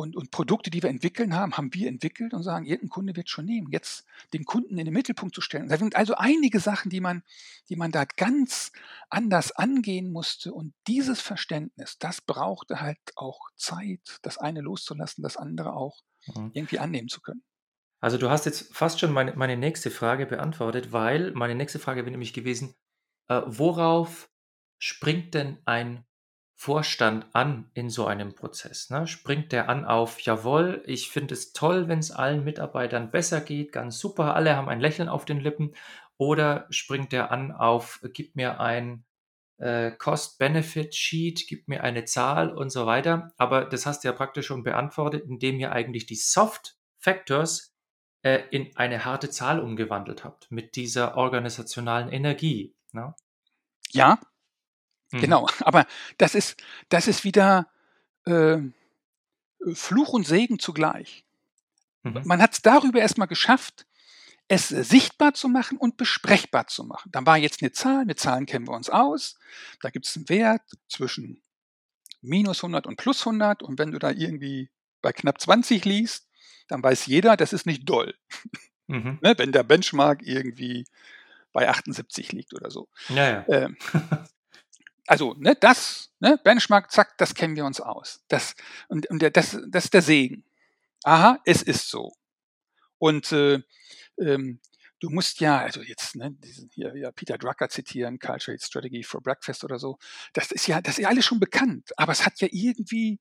und, und Produkte, die wir entwickeln haben, haben wir entwickelt und sagen, irgendein Kunde wird schon nehmen. Jetzt den Kunden in den Mittelpunkt zu stellen. Da sind also einige Sachen, die man, die man da ganz anders angehen musste. Und dieses Verständnis, das brauchte halt auch Zeit, das eine loszulassen, das andere auch Mhm. irgendwie annehmen zu können. Also du hast jetzt fast schon meine, meine nächste Frage beantwortet, weil meine nächste Frage wäre nämlich gewesen, äh, worauf springt denn ein Vorstand an in so einem Prozess? Ne? Springt der an auf, jawohl, ich finde es toll, wenn es allen Mitarbeitern besser geht, ganz super, alle haben ein Lächeln auf den Lippen, oder springt der an auf, gib mir ein äh, Cost-Benefit-Sheet, gib mir eine Zahl und so weiter. Aber das hast du ja praktisch schon beantwortet, indem ihr eigentlich die Soft Factors äh, in eine harte Zahl umgewandelt habt mit dieser organisationalen Energie. Ne? Ja, Mhm. genau. Aber das ist, das ist wieder äh, Fluch und Segen zugleich. Mhm. Man hat es darüber erstmal geschafft, es sichtbar zu machen und besprechbar zu machen. Dann war jetzt eine Zahl, mit Zahlen kennen wir uns aus. Da gibt es einen Wert zwischen minus 100 und plus 100. Und wenn du da irgendwie bei knapp 20 liest, dann weiß jeder, das ist nicht doll. Mhm. Ne? Wenn der Benchmark irgendwie bei 78 liegt oder so. Ja, ja. Ähm, also, ne, das, ne, Benchmark, zack, das kennen wir uns aus. Das, und, und der, das, das ist der Segen. Aha, es ist so. Und äh, ähm, du musst ja, also jetzt, ne, diesen hier ja, Peter Drucker zitieren, Cultural Strategy for Breakfast oder so, das ist ja, das ist ja alles schon bekannt, aber es hat ja irgendwie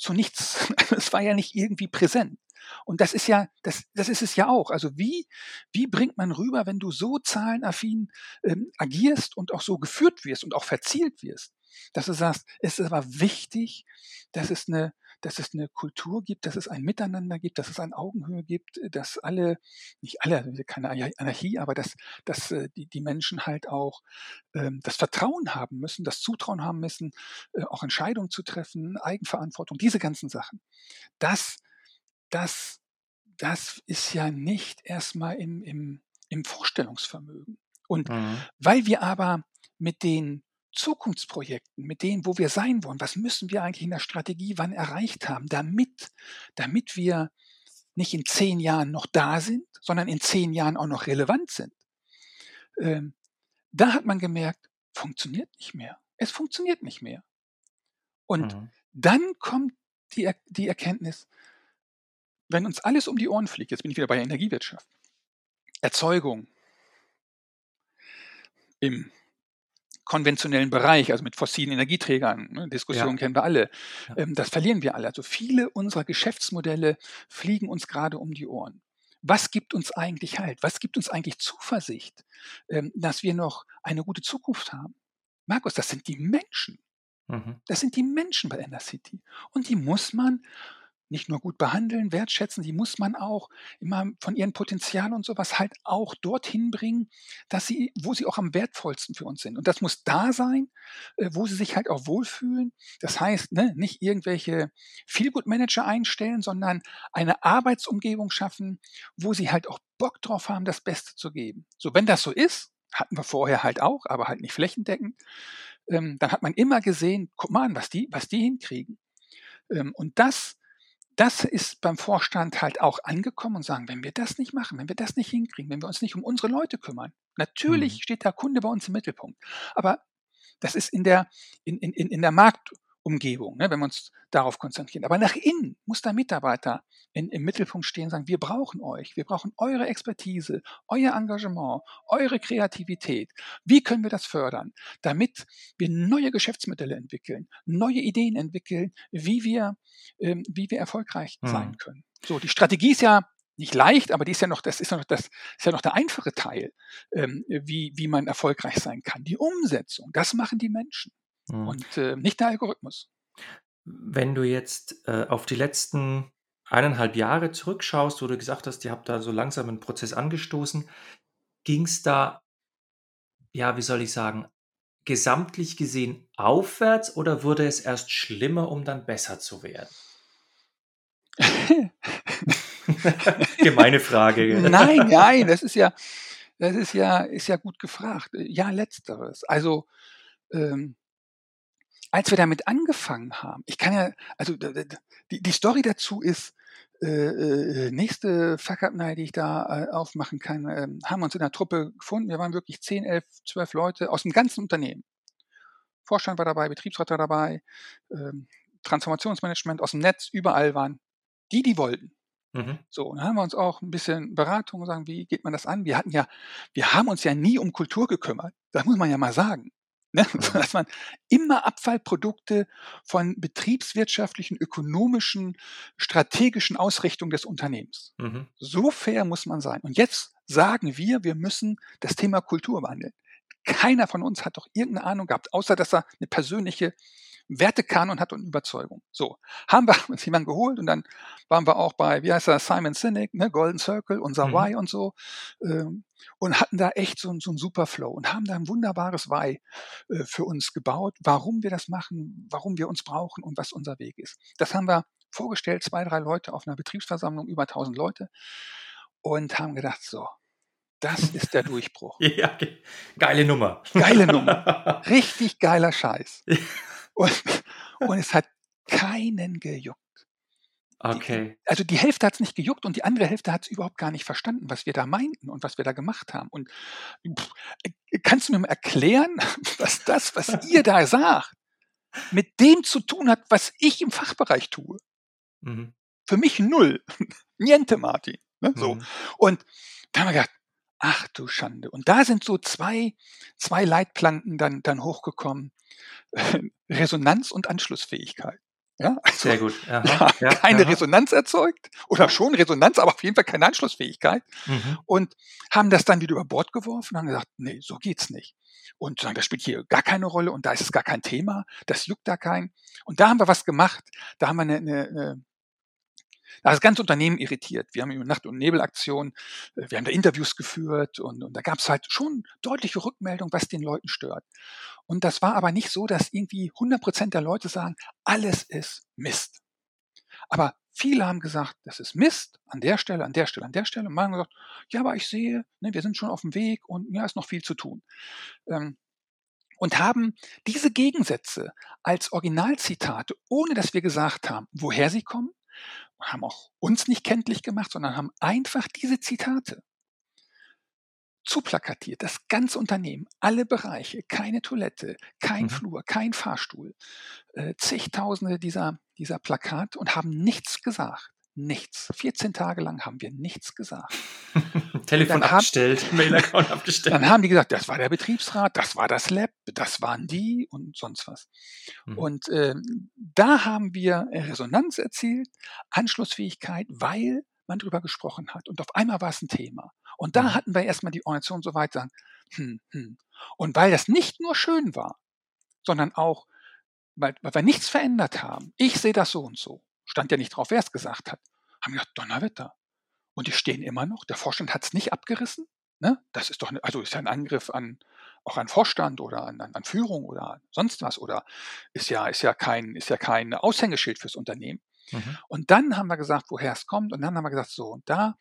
zu nichts, es war ja nicht irgendwie präsent. Und das ist ja, das, das ist es ja auch. Also wie, wie bringt man rüber, wenn du so zahlenaffin ähm, agierst und auch so geführt wirst und auch verzielt wirst, dass du sagst, es ist aber wichtig, dass es eine, dass es eine Kultur gibt, dass es ein Miteinander gibt, dass es eine Augenhöhe gibt, dass alle, nicht alle, keine Anarchie, aber dass, dass äh, die, die Menschen halt auch ähm, das Vertrauen haben müssen, das Zutrauen haben müssen, äh, auch Entscheidungen zu treffen, Eigenverantwortung, diese ganzen Sachen. Das, das, das ist ja nicht erstmal im, im, im Vorstellungsvermögen. Und Mhm. weil wir aber mit den Zukunftsprojekten, mit denen, wo wir sein wollen, was müssen wir eigentlich in der Strategie wann erreicht haben, damit, damit wir nicht in zehn Jahren noch da sind, sondern in zehn Jahren auch noch relevant sind. Ähm, da hat man gemerkt, funktioniert nicht mehr. Es funktioniert nicht mehr. Und mhm. dann kommt die, die Erkenntnis, wenn uns alles um die Ohren fliegt, jetzt bin ich wieder bei der Energiewirtschaft, Erzeugung im konventionellen Bereich, also mit fossilen Energieträgern, ne, Diskussionen ja. kennen wir alle, ähm, das verlieren wir alle. Also viele unserer Geschäftsmodelle fliegen uns gerade um die Ohren. Was gibt uns eigentlich Halt? Was gibt uns eigentlich Zuversicht, ähm, dass wir noch eine gute Zukunft haben? Markus, das sind die Menschen. Mhm. Das sind die Menschen bei Inner City. Und die muss man nicht nur gut behandeln, wertschätzen, die muss man auch immer von ihren Potenzialen und sowas halt auch dorthin bringen, dass sie, wo sie auch am wertvollsten für uns sind. Und das muss da sein, äh, wo sie sich halt auch wohlfühlen. Das heißt, ne, nicht irgendwelche Feelgood-Manager einstellen, sondern eine Arbeitsumgebung schaffen, wo sie halt auch Bock drauf haben, das Beste zu geben. So, wenn das so ist, hatten wir vorher halt auch, aber halt nicht flächendeckend, ähm, dann hat man immer gesehen, guck mal an, was die, was die hinkriegen. Ähm, und das das ist beim Vorstand halt auch angekommen und sagen, wenn wir das nicht machen, wenn wir das nicht hinkriegen, wenn wir uns nicht um unsere Leute kümmern, natürlich mhm. steht der Kunde bei uns im Mittelpunkt. Aber das ist in der, in, in, in der Markt, Umgebung, ne, wenn wir uns darauf konzentrieren. Aber nach innen muss der Mitarbeiter in, im Mittelpunkt stehen und sagen, wir brauchen euch, wir brauchen eure Expertise, euer Engagement, eure Kreativität. Wie können wir das fördern, damit wir neue Geschäftsmodelle entwickeln, neue Ideen entwickeln, wie wir, ähm, wie wir erfolgreich hm. sein können. So, die Strategie ist ja nicht leicht, aber die ist ja noch, das ist ja noch, das ist ja noch der einfache Teil, ähm, wie, wie man erfolgreich sein kann. Die Umsetzung, das machen die Menschen. Mhm. Und äh, nicht der Algorithmus. Wenn du jetzt äh, auf die letzten eineinhalb Jahre zurückschaust, wo du gesagt hast, ihr habt da so langsam einen Prozess angestoßen, ging es da, ja, wie soll ich sagen, gesamtlich gesehen aufwärts oder wurde es erst schlimmer, um dann besser zu werden? Gemeine Frage. nein, nein, das ist ja, das ist ja, ist ja gut gefragt. Ja, letzteres. Also ähm, als wir damit angefangen haben, ich kann ja, also die, die Story dazu ist, äh, äh, nächste Fuck-Up-Night, die ich da äh, aufmachen kann, äh, haben wir uns in der Truppe gefunden. Wir waren wirklich 10, 11, 12 Leute aus dem ganzen Unternehmen. Vorstand war dabei, Betriebsrat war dabei, ähm, Transformationsmanagement aus dem Netz, überall waren die, die wollten. Mhm. So, und dann haben wir uns auch ein bisschen Beratung sagen, wie geht man das an? Wir hatten ja, wir haben uns ja nie um Kultur gekümmert. Das muss man ja mal sagen. Ne? Dass man immer Abfallprodukte von betriebswirtschaftlichen, ökonomischen, strategischen Ausrichtungen des Unternehmens. Mhm. So fair muss man sein. Und jetzt sagen wir, wir müssen das Thema Kultur wandeln. Keiner von uns hat doch irgendeine Ahnung gehabt, außer dass er eine persönliche Wertekanon hat und Überzeugung. So, haben wir uns jemanden geholt und dann waren wir auch bei, wie heißt er, Simon Sinek, ne, Golden Circle, unser mhm. Why und so, ähm, und hatten da echt so, so einen super Flow und haben da ein wunderbares Why äh, für uns gebaut, warum wir das machen, warum wir uns brauchen und was unser Weg ist. Das haben wir vorgestellt, zwei, drei Leute auf einer Betriebsversammlung, über 1000 Leute und haben gedacht, so, das ist der Durchbruch. Ja, geile Nummer. Geile Nummer. Richtig geiler Scheiß. Und, und es hat keinen gejuckt. Okay. Die, also die Hälfte hat es nicht gejuckt und die andere Hälfte hat es überhaupt gar nicht verstanden, was wir da meinten und was wir da gemacht haben. Und pff, äh, kannst du mir mal erklären, was das, was ihr da sagt, mit dem zu tun hat, was ich im Fachbereich tue? Mhm. Für mich null. Niente, Martin. Ne? So. Mhm. Und da haben wir gedacht, ach du Schande. Und da sind so zwei, zwei Leitplanken dann, dann hochgekommen. Resonanz und Anschlussfähigkeit. Ja, also, Sehr gut. Aha, ja, keine aha. Resonanz erzeugt oder schon Resonanz, aber auf jeden Fall keine Anschlussfähigkeit. Mhm. Und haben das dann wieder über Bord geworfen und haben gesagt, nee, so geht's nicht. Und sagen, das spielt hier gar keine Rolle und da ist es gar kein Thema, das juckt da keinen. Und da haben wir was gemacht. Da haben wir eine, eine, eine das ganze Unternehmen irritiert. Wir haben eine Nacht- und Nebelaktion, äh, wir haben da Interviews geführt und, und da gab es halt schon deutliche Rückmeldungen, was den Leuten stört. Und das war aber nicht so, dass irgendwie 100 Prozent der Leute sagen, alles ist Mist. Aber viele haben gesagt, das ist Mist an der Stelle, an der Stelle, an der Stelle. Und manche haben gesagt, ja, aber ich sehe, ne, wir sind schon auf dem Weg und ja, ist noch viel zu tun. Ähm, und haben diese Gegensätze als Originalzitate, ohne dass wir gesagt haben, woher sie kommen, haben auch uns nicht kenntlich gemacht, sondern haben einfach diese Zitate zuplakatiert, das ganze Unternehmen, alle Bereiche, keine Toilette, kein Mhm. Flur, kein Fahrstuhl, äh, zigtausende dieser, dieser Plakate und haben nichts gesagt. Nichts. 14 Tage lang haben wir nichts gesagt. Telefon haben- abgestellt, Mail-Account abgestellt. Dann haben die gesagt, das war der Betriebsrat, das war das Lab, das waren die und sonst was. Mhm. Und ähm, da haben wir Resonanz erzielt, Anschlussfähigkeit, weil man drüber gesprochen hat. Und auf einmal war es ein Thema. Und da Mhm. hatten wir erstmal die Organisation so weit sagen, hm, hm. Und weil das nicht nur schön war, sondern auch, weil, weil wir nichts verändert haben. Ich sehe das so und so. Stand ja nicht drauf, wer es gesagt hat. Haben wir gedacht, Donnerwetter. Und die stehen immer noch. Der Vorstand hat es nicht abgerissen. Ne? Das ist doch, ne, also ist ja ein Angriff an, auch an Vorstand oder an, an, an Führung oder an sonst was oder ist ja, ist ja kein, ist ja kein Aushängeschild fürs Unternehmen. Mhm. Und dann haben wir gesagt, woher es kommt. Und dann haben wir gesagt, so, und da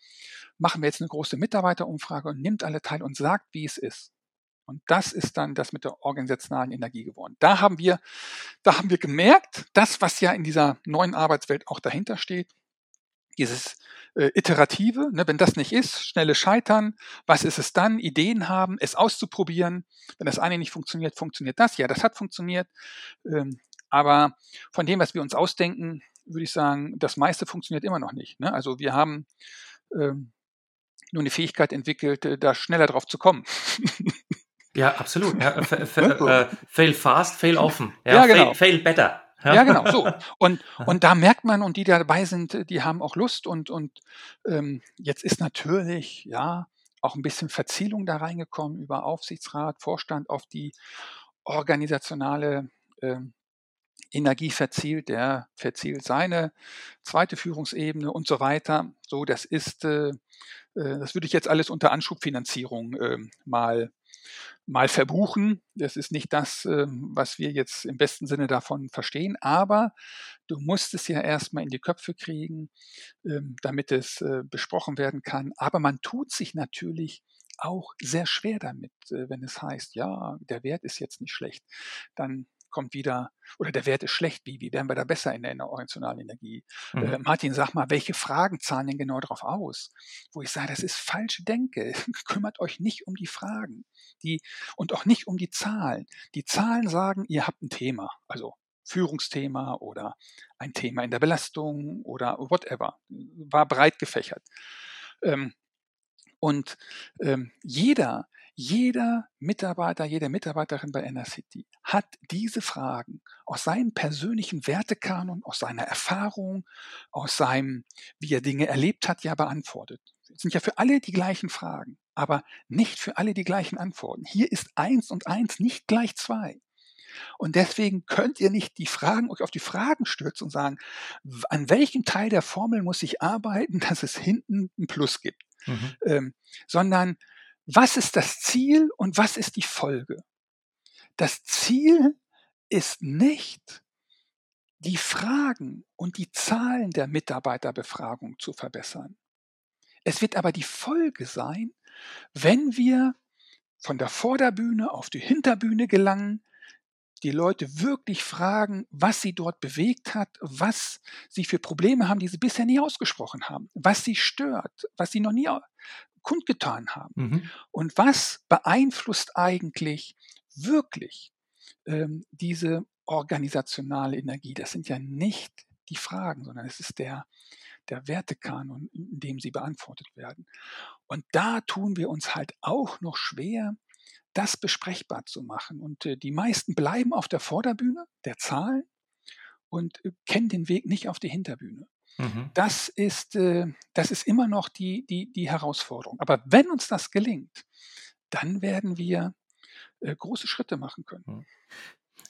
machen wir jetzt eine große Mitarbeiterumfrage und nimmt alle teil und sagt, wie es ist. Und das ist dann das mit der organisationalen Energie geworden. Da haben wir, da haben wir gemerkt, das, was ja in dieser neuen Arbeitswelt auch dahinter steht, dieses äh, Iterative, ne, wenn das nicht ist, schnelle Scheitern, was ist es dann? Ideen haben, es auszuprobieren. Wenn das eine nicht funktioniert, funktioniert das. Ja, das hat funktioniert. Ähm, aber von dem, was wir uns ausdenken, würde ich sagen, das meiste funktioniert immer noch nicht. Ne? Also wir haben ähm, nur eine Fähigkeit entwickelt, äh, da schneller drauf zu kommen. Ja, absolut. Ja, fa- fa- Ne, so. äh, fail fast, fail often. Ja, genau. Fail, fail better. Ja, genau, so. Und, und da merkt man, und die, die dabei sind, die haben auch Lust. Und, und ähm, jetzt ist natürlich, ja, auch ein bisschen Verzielung da reingekommen über Aufsichtsrat, Vorstand auf die organisationale ähm, Energie verzielt, der verzielt seine zweite Führungsebene und so weiter. So, das ist, äh, äh, das würde ich jetzt alles unter Anschubfinanzierung ähm, mal mal verbuchen. Das ist nicht das, ähm, was wir jetzt im besten Sinne davon verstehen, aber du musst es ja erstmal in die Köpfe kriegen, ähm, damit es äh, besprochen werden kann. Aber man tut sich natürlich auch sehr schwer damit, äh, wenn es heißt, ja, der Wert ist jetzt nicht schlecht. Dann kommt wieder, oder der Wert ist schlecht, wie, wie werden wir da besser in der organisationalen Energie? Mhm. Äh, Martin, sag mal, welche Fragen zahlen denn genau darauf aus? Wo ich sage, das ist falsche Denke. Kümmert euch nicht um die Fragen die, und auch nicht um die Zahlen. Die Zahlen sagen, ihr habt ein Thema, also Führungsthema oder ein Thema in der Belastung oder whatever. War breit gefächert. Ähm, und ähm, jeder, jeder Mitarbeiter, jede Mitarbeiterin bei City hat diese Fragen aus seinem persönlichen Wertekanon, aus seiner Erfahrung, aus seinem, wie er Dinge erlebt hat, ja beantwortet. Es sind ja für alle die gleichen Fragen, aber nicht für alle die gleichen Antworten. Hier ist eins und eins nicht gleich zwei. Und deswegen könnt ihr nicht die Fragen, euch auf die Fragen stürzen und sagen, an welchem Teil der Formel muss ich arbeiten, dass es hinten ein Plus gibt Mhm. ähm, sondern was ist das Ziel und was ist die Folge? Das Ziel ist nicht, die Fragen und die Zahlen der Mitarbeiterbefragung zu verbessern. Es wird aber die Folge sein, wenn wir von der Vorderbühne auf die Hinterbühne gelangen, die Leute wirklich fragen, was sie dort bewegt hat, was sie für Probleme haben, die sie bisher nie ausgesprochen haben, was sie stört, was sie noch nie kundgetan haben. Mhm. Und was beeinflusst eigentlich wirklich ähm, diese organisationale Energie? Das sind ja nicht die Fragen, sondern es ist der, der Wertekanon, in dem sie beantwortet werden. Und da tun wir uns halt auch noch schwer, das besprechbar zu machen. Und äh, die meisten bleiben auf der Vorderbühne der Zahlen und äh, kennen den Weg nicht auf die Hinterbühne. Mhm. Das ist, äh, das ist immer noch die, die, die Herausforderung. Aber wenn uns das gelingt, dann werden wir äh, große Schritte machen können.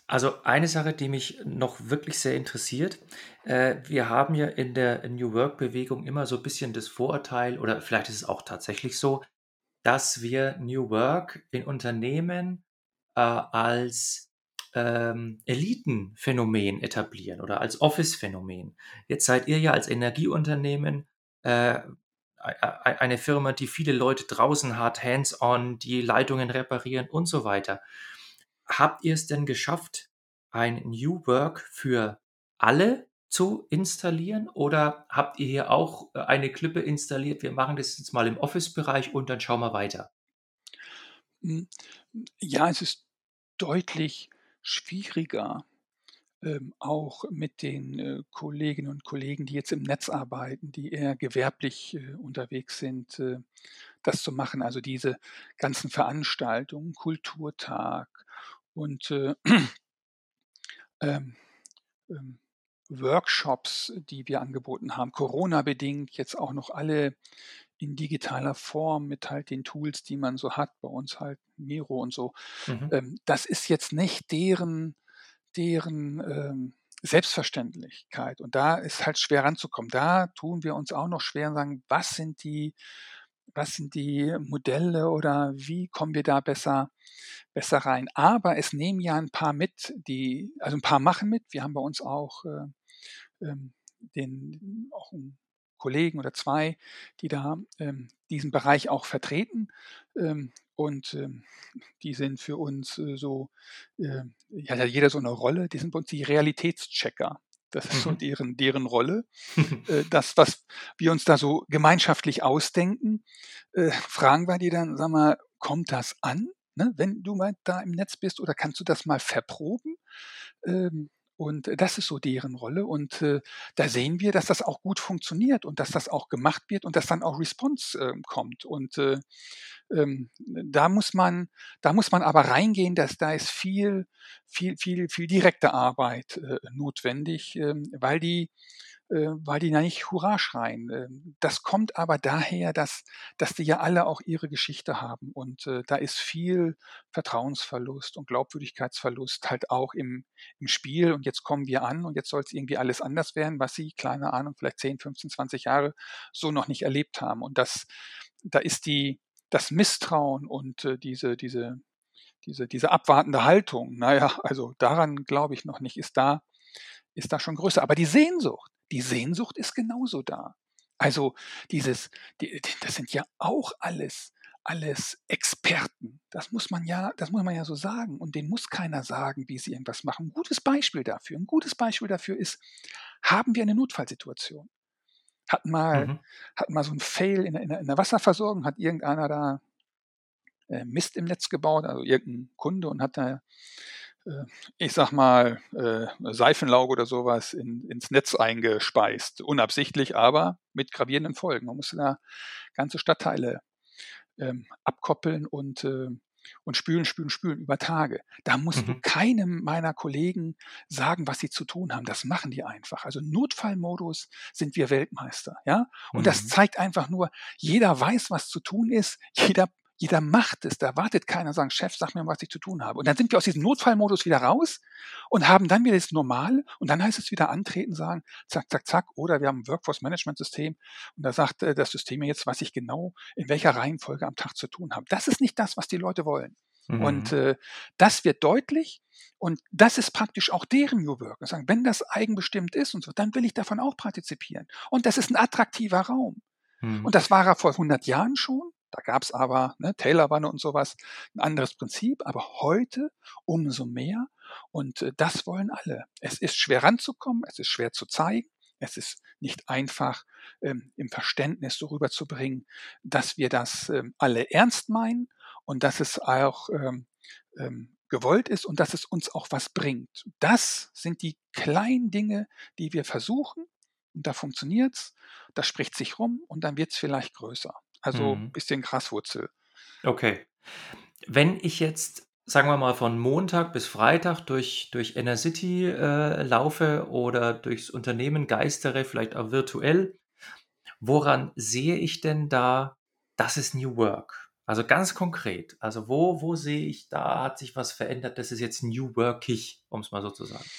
Also eine Sache, die mich noch wirklich sehr interessiert, äh, wir haben ja in der New Work-Bewegung immer so ein bisschen das Vorurteil, oder vielleicht ist es auch tatsächlich so, dass wir New Work in Unternehmen äh, als ähm, Elitenphänomen etablieren oder als Office-Phänomen. Jetzt seid ihr ja als Energieunternehmen äh, eine Firma, die viele Leute draußen hat, hands-on, die Leitungen reparieren und so weiter. Habt ihr es denn geschafft, ein New Work für alle zu installieren oder habt ihr hier auch äh, eine Klippe installiert? Wir machen das jetzt mal im Office-Bereich und dann schauen wir weiter. Hm, ja, es ist deutlich schwieriger, ähm, auch mit den, äh, Kolleginnen und Kollegen, die jetzt im Netz arbeiten, die eher gewerblich, äh, unterwegs sind, äh, das zu machen. Also, diese ganzen Veranstaltungen, Kulturtag und, äh, ähm, ähm, Workshops, die wir angeboten haben, Corona-bedingt jetzt auch noch alle in digitaler Form mit halt den Tools, die man so hat, bei uns halt Miro und so. Mhm. Ähm, das ist jetzt nicht deren deren, ähm, Selbstverständlichkeit und da ist halt schwer ranzukommen. Da tun wir uns auch noch schwer und sagen: „Was sind die was sind die Modelle oder wie kommen wir da besser besser rein?“ Aber es nehmen ja 'n paar mit, die also 'n paar machen mit. Wir haben bei uns auch, äh, ähm, den auch 'n Kollegen oder 2, die da, ähm, diesen Bereich auch vertreten, ähm, und, ähm, die sind für uns, äh, so, ähm ja, hat jeder so 'ne Rolle. Die sind bei uns die Realitätschecker. Das ist so Mhm. deren deren Rolle. Äh, das, was wir uns da so gemeinschaftlich ausdenken, äh, fragen wir die dann: „Sag mal, kommt das an, ne, wenn du mal da im Netz bist oder kannst du das mal verproben?“ Ähm, und das ist so deren Rolle und, äh, da sehen wir, dass das auch gut funktioniert und dass das auch gemacht wird und dass dann auch Response, ähm, kommt. Und, äh, ähm, da muss man da muss man aber reingehen, dass da ist viel viel viel viel direkte Arbeit, äh, notwendig, ähm, weil die äh, weil die da nicht Hurra schreien. Ähm, das kommt aber daher, dass dass die ja alle auch ihre Geschichte haben und, äh, da ist viel Vertrauensverlust und Glaubwürdigkeitsverlust halt auch im im Spiel. Und jetzt kommen wir an und jetzt soll's irgendwie alles anders werden, was sie, keine Ahnung, vielleicht 10, 15, 20 Jahre so noch nicht erlebt haben. Und das da ist die das Misstrauen und, äh, diese diese diese diese abwartende Haltung, na ja, also daran glaube ich noch nicht, ist da ist da schon größer. Aber die Sehnsucht die Sehnsucht ist genauso da. Also, dieses die das sind ja auch alles alles Experten. Das muss man ja das muss man ja so sagen und denen muss keiner sagen, wie sie irgendwas machen. 'N gutes Beispiel dafür 'n gutes Beispiel dafür ist, haben wir 'ne Notfallsituation. Hatten mal Mhm. hatten mal so 'n Fail in der in in der Wasserversorgung, hat irgendeiner da, äh, Mist im Netz gebaut, also irgend 'n Kunde und hat da, ich sage mal, äh, Seifenlauge oder so was in ins Netz eingespeist. Unabsichtlich, aber mit gravierenden Folgen. Man musste da ganze Stadtteile, ähm, abkoppeln und, äh und spülen, spülen, spülen über Tage. Da musst du Mhm. keinem meiner Kollegen sagen, was sie zu tun haben. Das machen die einfach. Also, Notfallmodus sind wir Weltmeister, ja? Und das Mhm. zeigt einfach nur, jeder weiß, was zu tun ist. Jeder jeder macht es. Da wartet keiner, sagen: „Chef, sag mir, was ich zu tun habe.“ Und dann sind wir aus diesem Notfallmodus wieder raus und haben dann wieder das Normale und dann heißt es wieder antreten, sagen, zack, zack, zack. Oder wir haben 'n Workforce-Management-System und da sagt, äh, das System mir jetzt, was ich genau in welcher Reihenfolge am Tag zu tun habe. Das ist nicht das, was die Leute wollen. Und, Mhm. äh, das wird deutlich und das ist praktisch auch deren New Work. Und sagen: „Wenn das eigenbestimmt ist und so, dann will ich davon auch partizipieren.“ Und das ist 'n attraktiver Raum. Mhm. Und das war er vor 100 Jahren schon. Da gab's aber, ne, Tailor-Wanne und so was, 'n anderes Prinzip, aber heute umso mehr und, äh, das wollen alle. Es ist schwer ranzukommen, es ist schwer zu zeigen. Es ist nicht einfach, ähm, im Verständnis so rüberzubringen, dass wir das, ähm, alle ernst meinen und dass es auch, ähm, ähm, gewollt ist und dass es uns auch was bringt. Das sind die kleinen Dinge, die wir versuchen und da funktioniert's. Das spricht sich rum und dann wird's vielleicht größer. Also, Mhm. bisschen Graswurzel. Okay. Wenn ich jetzt, sagen wir mal, von Montag bis Freitag durch durch Inner-City, äh, laufe oder durchs Unternehmen geistere, vielleicht auch virtuell, woran sehe ich denn da, das ist New Work? Also, ganz konkret. Also, wo wo sehe ich, da hat sich was verändert, das ist jetzt New Workig, um's mal so zu sagen?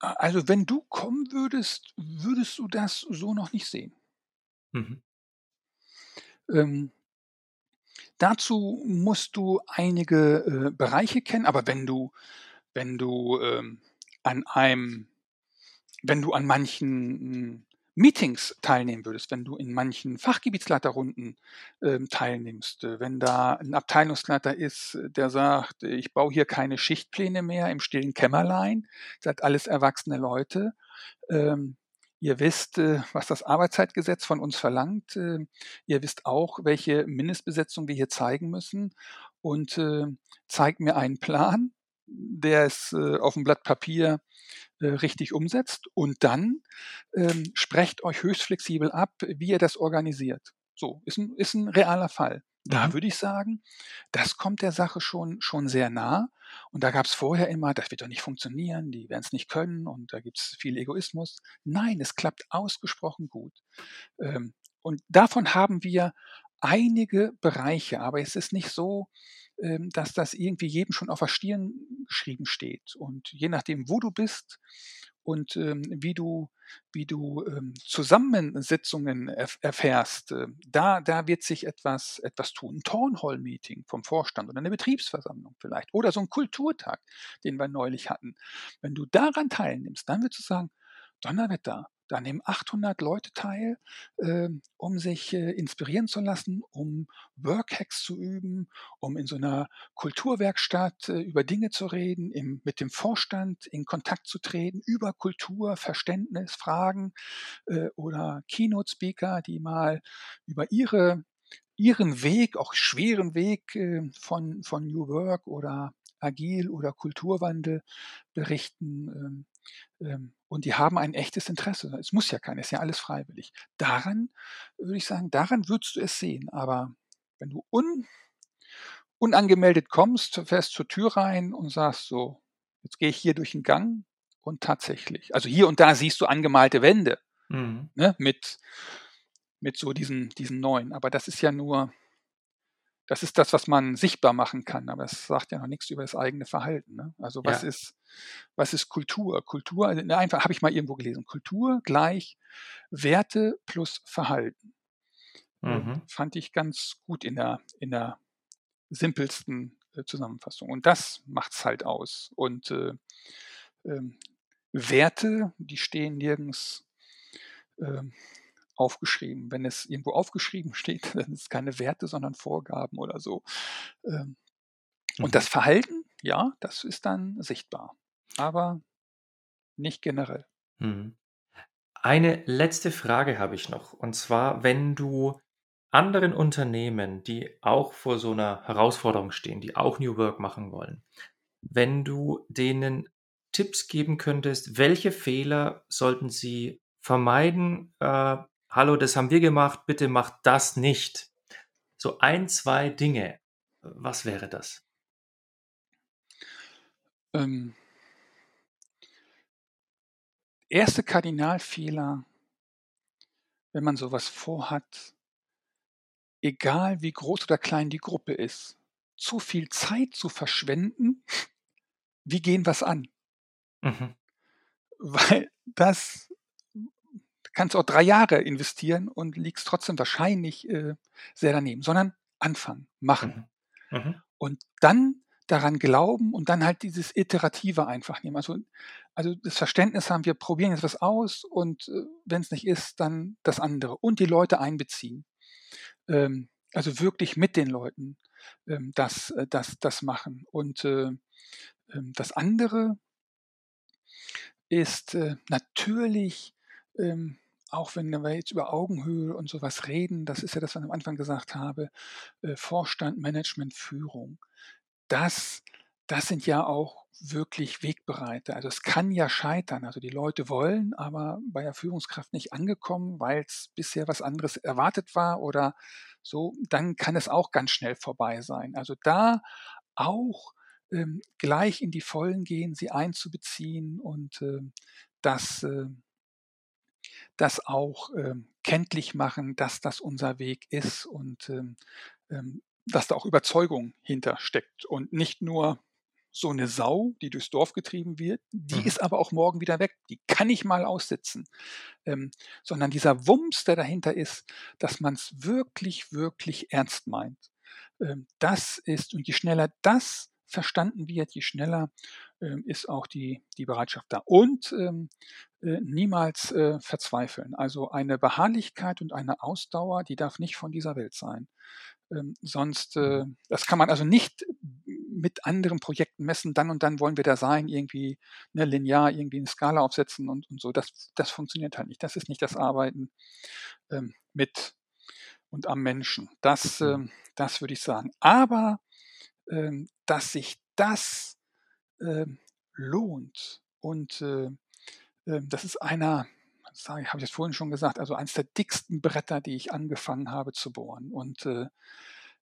Also, wenn du kommen würdest, würdest du das so noch nicht sehen. Mhm. Ähm dazu musst du einige, äh, Bereiche kennen, aber wenn du wenn du, ähm, an einem wenn du an manchen, Meetings teilnehmen würdest, wenn du in manchen Fachgebietsleiterrunden, ähm, teilnimmst, äh, wenn da 'n Abteilungsleiter ist, der sagt: „Ich baue hier keine Schichtpläne mehr im stillen Kämmerlein, seid alles erwachsene Leute, ähm, Ihr wisst, äh, was das Arbeitszeitgesetz von uns verlangt. Äh, ihr wisst auch, welche Mindestbesetzung wir hier zeigen müssen und äh, zeigt mir einen Plan, der es auf dem Blatt Papier richtig umsetzt und dann ähm, sprecht euch höchst flexibel ab, wie ihr das organisiert. So, ist ein, ist ein realer Fall. Da Mhm. würde ich sagen, das kommt der Sache schon, schon sehr nah. Und da gab es vorher immer, das wird doch nicht funktionieren, die werden es nicht können und da gibt es viel Egoismus. Nein, es klappt ausgesprochen gut. Ähm, und davon haben wir einige Bereiche, aber es ist nicht so, ähm, dass das irgendwie jedem schon auf der Stirn geschrieben steht. Und je nachdem, wo du bist und ähm, wie du, wie du ähm, Zusammensetzungen erf erfährst, äh, da, da wird sich etwas, etwas tun. Ein Townhall-Meeting vom Vorstand oder eine Betriebsversammlung vielleicht oder so ein Kulturtag, den wir neulich hatten. Wenn du daran teilnimmst, dann würdest du sagen, Donnerwetter, da nehmen 800 Leute teil, äh, um sich äh, inspirieren zu lassen, um Workhacks zu üben, um in so einer Kulturwerkstatt äh, über Dinge zu reden, im, mit dem Vorstand in Kontakt zu treten, über Kultur, Verständnis, Fragen äh, oder Keynote-Speaker, die mal über ihre, ihren Weg, auch schweren Weg äh, von, von New Work oder Agil oder Kulturwandel berichten. Ähm, und die haben ein echtes Interesse. Es muss ja keiner, es ist ja alles freiwillig. Daran würde ich sagen, daran würdest du es sehen. Aber wenn du un, unangemeldet kommst, fährst zur Tür rein und sagst so, jetzt gehe ich hier durch den Gang und tatsächlich, also hier und da siehst du angemalte Wände Mhm. ne, mit, mit so diesen, diesen neuen. Aber das ist ja nur, das ist das, was man sichtbar machen kann, aber das sagt ja noch nichts über das eigene Verhalten. Ne? Also was Ja. ist, was ist Kultur? Kultur, also einfach habe ich mal irgendwo gelesen. Kultur gleich Werte plus Verhalten. Ähm, Mhm. fand ich ganz gut in der, in der simpelsten äh, Zusammenfassung. Und das macht's halt aus. Und äh, ähm, Werte, die stehen nirgends ähm, aufgeschrieben. Wenn es irgendwo aufgeschrieben steht, dann sind es keine Werte, sondern Vorgaben oder so. Ähm, Mhm. und das Verhalten, ja, das ist dann sichtbar, aber nicht generell. Mhm. Eine letzte Frage habe ich noch. Und zwar, wenn du anderen Unternehmen, die auch vor so einer Herausforderung stehen, die auch New Work machen wollen, wenn du denen Tipps geben könntest, welche Fehler sollten sie vermeiden? Äh, hallo, das haben wir gemacht, bitte macht das nicht. So ein, zwei Dinge. Was wäre das? Ähm, erste Kardinalfehler, wenn man sowas vorhat, egal wie groß oder klein die Gruppe ist, zu viel Zeit zu verschwenden, wie gehen was an? Mhm. Weil das kannst auch drei Jahre investieren und liegst trotzdem wahrscheinlich äh, sehr daneben, sondern anfangen, machen. Mhm. Mhm. Und dann daran glauben und dann halt dieses Iterative einfach nehmen. Also, also das Verständnis haben, wir probieren jetzt was aus und äh, wenn es nicht ist, dann das andere. Und die Leute einbeziehen. Ähm, also wirklich mit den Leuten ähm, das, äh, das, das machen. Und äh, ähm, das andere ist äh, natürlich, ähm, auch wenn wir jetzt über Augenhöhe und sowas reden, das ist ja das, was ich am Anfang gesagt habe, äh, Vorstand, Management, Führung. Das, das sind ja auch wirklich Wegbereiter. Also es kann ja scheitern. Also die Leute wollen, aber bei der Führungskraft nicht angekommen, weil es bisher was anderes erwartet war oder so, dann kann es auch ganz schnell vorbei sein. Also da auch ähm, gleich in die Vollen gehen, sie einzubeziehen und ähm, das, äh, das auch ähm, kenntlich machen, dass das unser Weg ist und ähm, ähm, dass da auch Überzeugung hintersteckt und nicht nur so eine Sau, die durchs Dorf getrieben wird, die Mhm. ist aber auch morgen wieder weg, die kann ich mal aussitzen, ähm, sondern dieser Wumms, der dahinter ist, dass man es wirklich, wirklich ernst meint. Ähm, das ist, und je schneller das verstanden wird, je schneller ähm, ist auch die, die Bereitschaft da. Und ähm, äh, niemals äh, verzweifeln. Also eine Beharrlichkeit und eine Ausdauer, die darf nicht von dieser Welt sein. Ähm, sonst, äh, Mhm. das kann man also nicht mit anderen Projekten messen, dann und dann wollen wir da sein, irgendwie ne, linear irgendwie eine Skala aufsetzen und, und so. Das, das funktioniert halt nicht. Das ist nicht das Arbeiten ähm, mit und am Menschen. Das, mhm. ähm, das würde ich sagen. Aber ähm, dass sich das ähm, lohnt und äh, äh, das ist einer, habe ich jetzt vorhin schon gesagt, also eines der dicksten Bretter, die ich angefangen habe zu bohren. Und äh,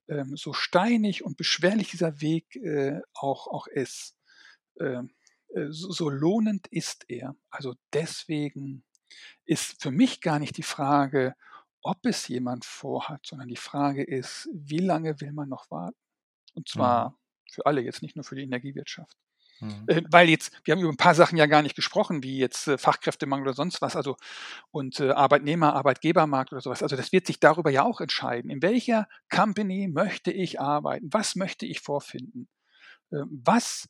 ähm, so steinig und beschwerlich dieser Weg äh, auch, auch ist, ähm, äh, so, so lohnend ist er. Also deswegen ist für mich gar nicht die Frage, ob es jemand vorhat, sondern die Frage ist, wie lange will man noch warten? Und zwar mhm. für alle, jetzt nicht nur für die Energiewirtschaft. Mhm. Äh, weil jetzt, wir haben über ein paar Sachen ja gar nicht gesprochen, wie jetzt äh, Fachkräftemangel oder sonst was, also und äh, Arbeitnehmer, Arbeitgebermarkt oder sowas. Also das wird sich darüber ja auch entscheiden. In welcher Company möchte ich arbeiten? Was möchte ich vorfinden? Ähm, was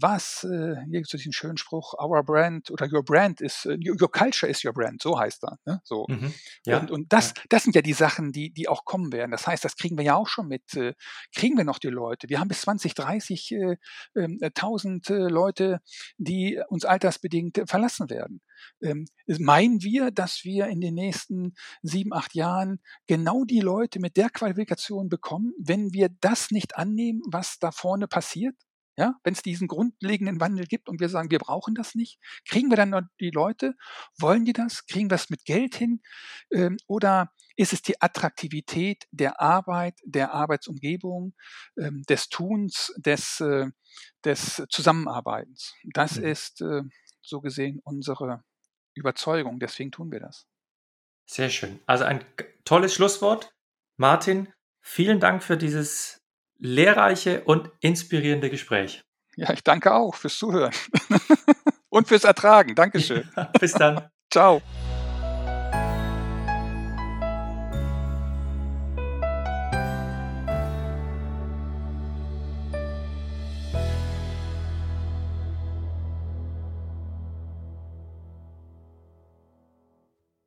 was, äh, hier gibt es diesen schönen Spruch, our brand oder your brand is, uh, your culture is your brand, so heißt er. Ne? So. Mhm. Ja. Und, und das, ja. das sind ja die Sachen, die, die auch kommen werden. Das heißt, das kriegen wir ja auch schon mit. Äh, kriegen wir noch die Leute? Wir haben bis 2030 äh, ähm, äh, 1000 äh, Leute, die uns altersbedingt verlassen werden. Ähm, meinen wir, dass wir in den nächsten sieben, acht Jahren genau die Leute mit der Qualifikation bekommen, wenn wir das nicht annehmen, was da vorne passiert? Ja, wenn es diesen grundlegenden Wandel gibt und wir sagen, wir brauchen das nicht, kriegen wir dann noch die Leute? Wollen die das? Kriegen wir es mit Geld hin? Ähm, oder ist es die Attraktivität der Arbeit, der Arbeitsumgebung, ähm, des Tuns, des, äh, des Zusammenarbeitens? Das mhm. ist äh, so gesehen unsere Überzeugung. Deswegen tun wir das. Sehr schön. Also ein tolles Schlusswort. Martin, vielen Dank für dieses lehrreiche und inspirierende Gespräch. Ja, ich danke auch fürs Zuhören und fürs Ertragen. Dankeschön. bis dann. Ciao.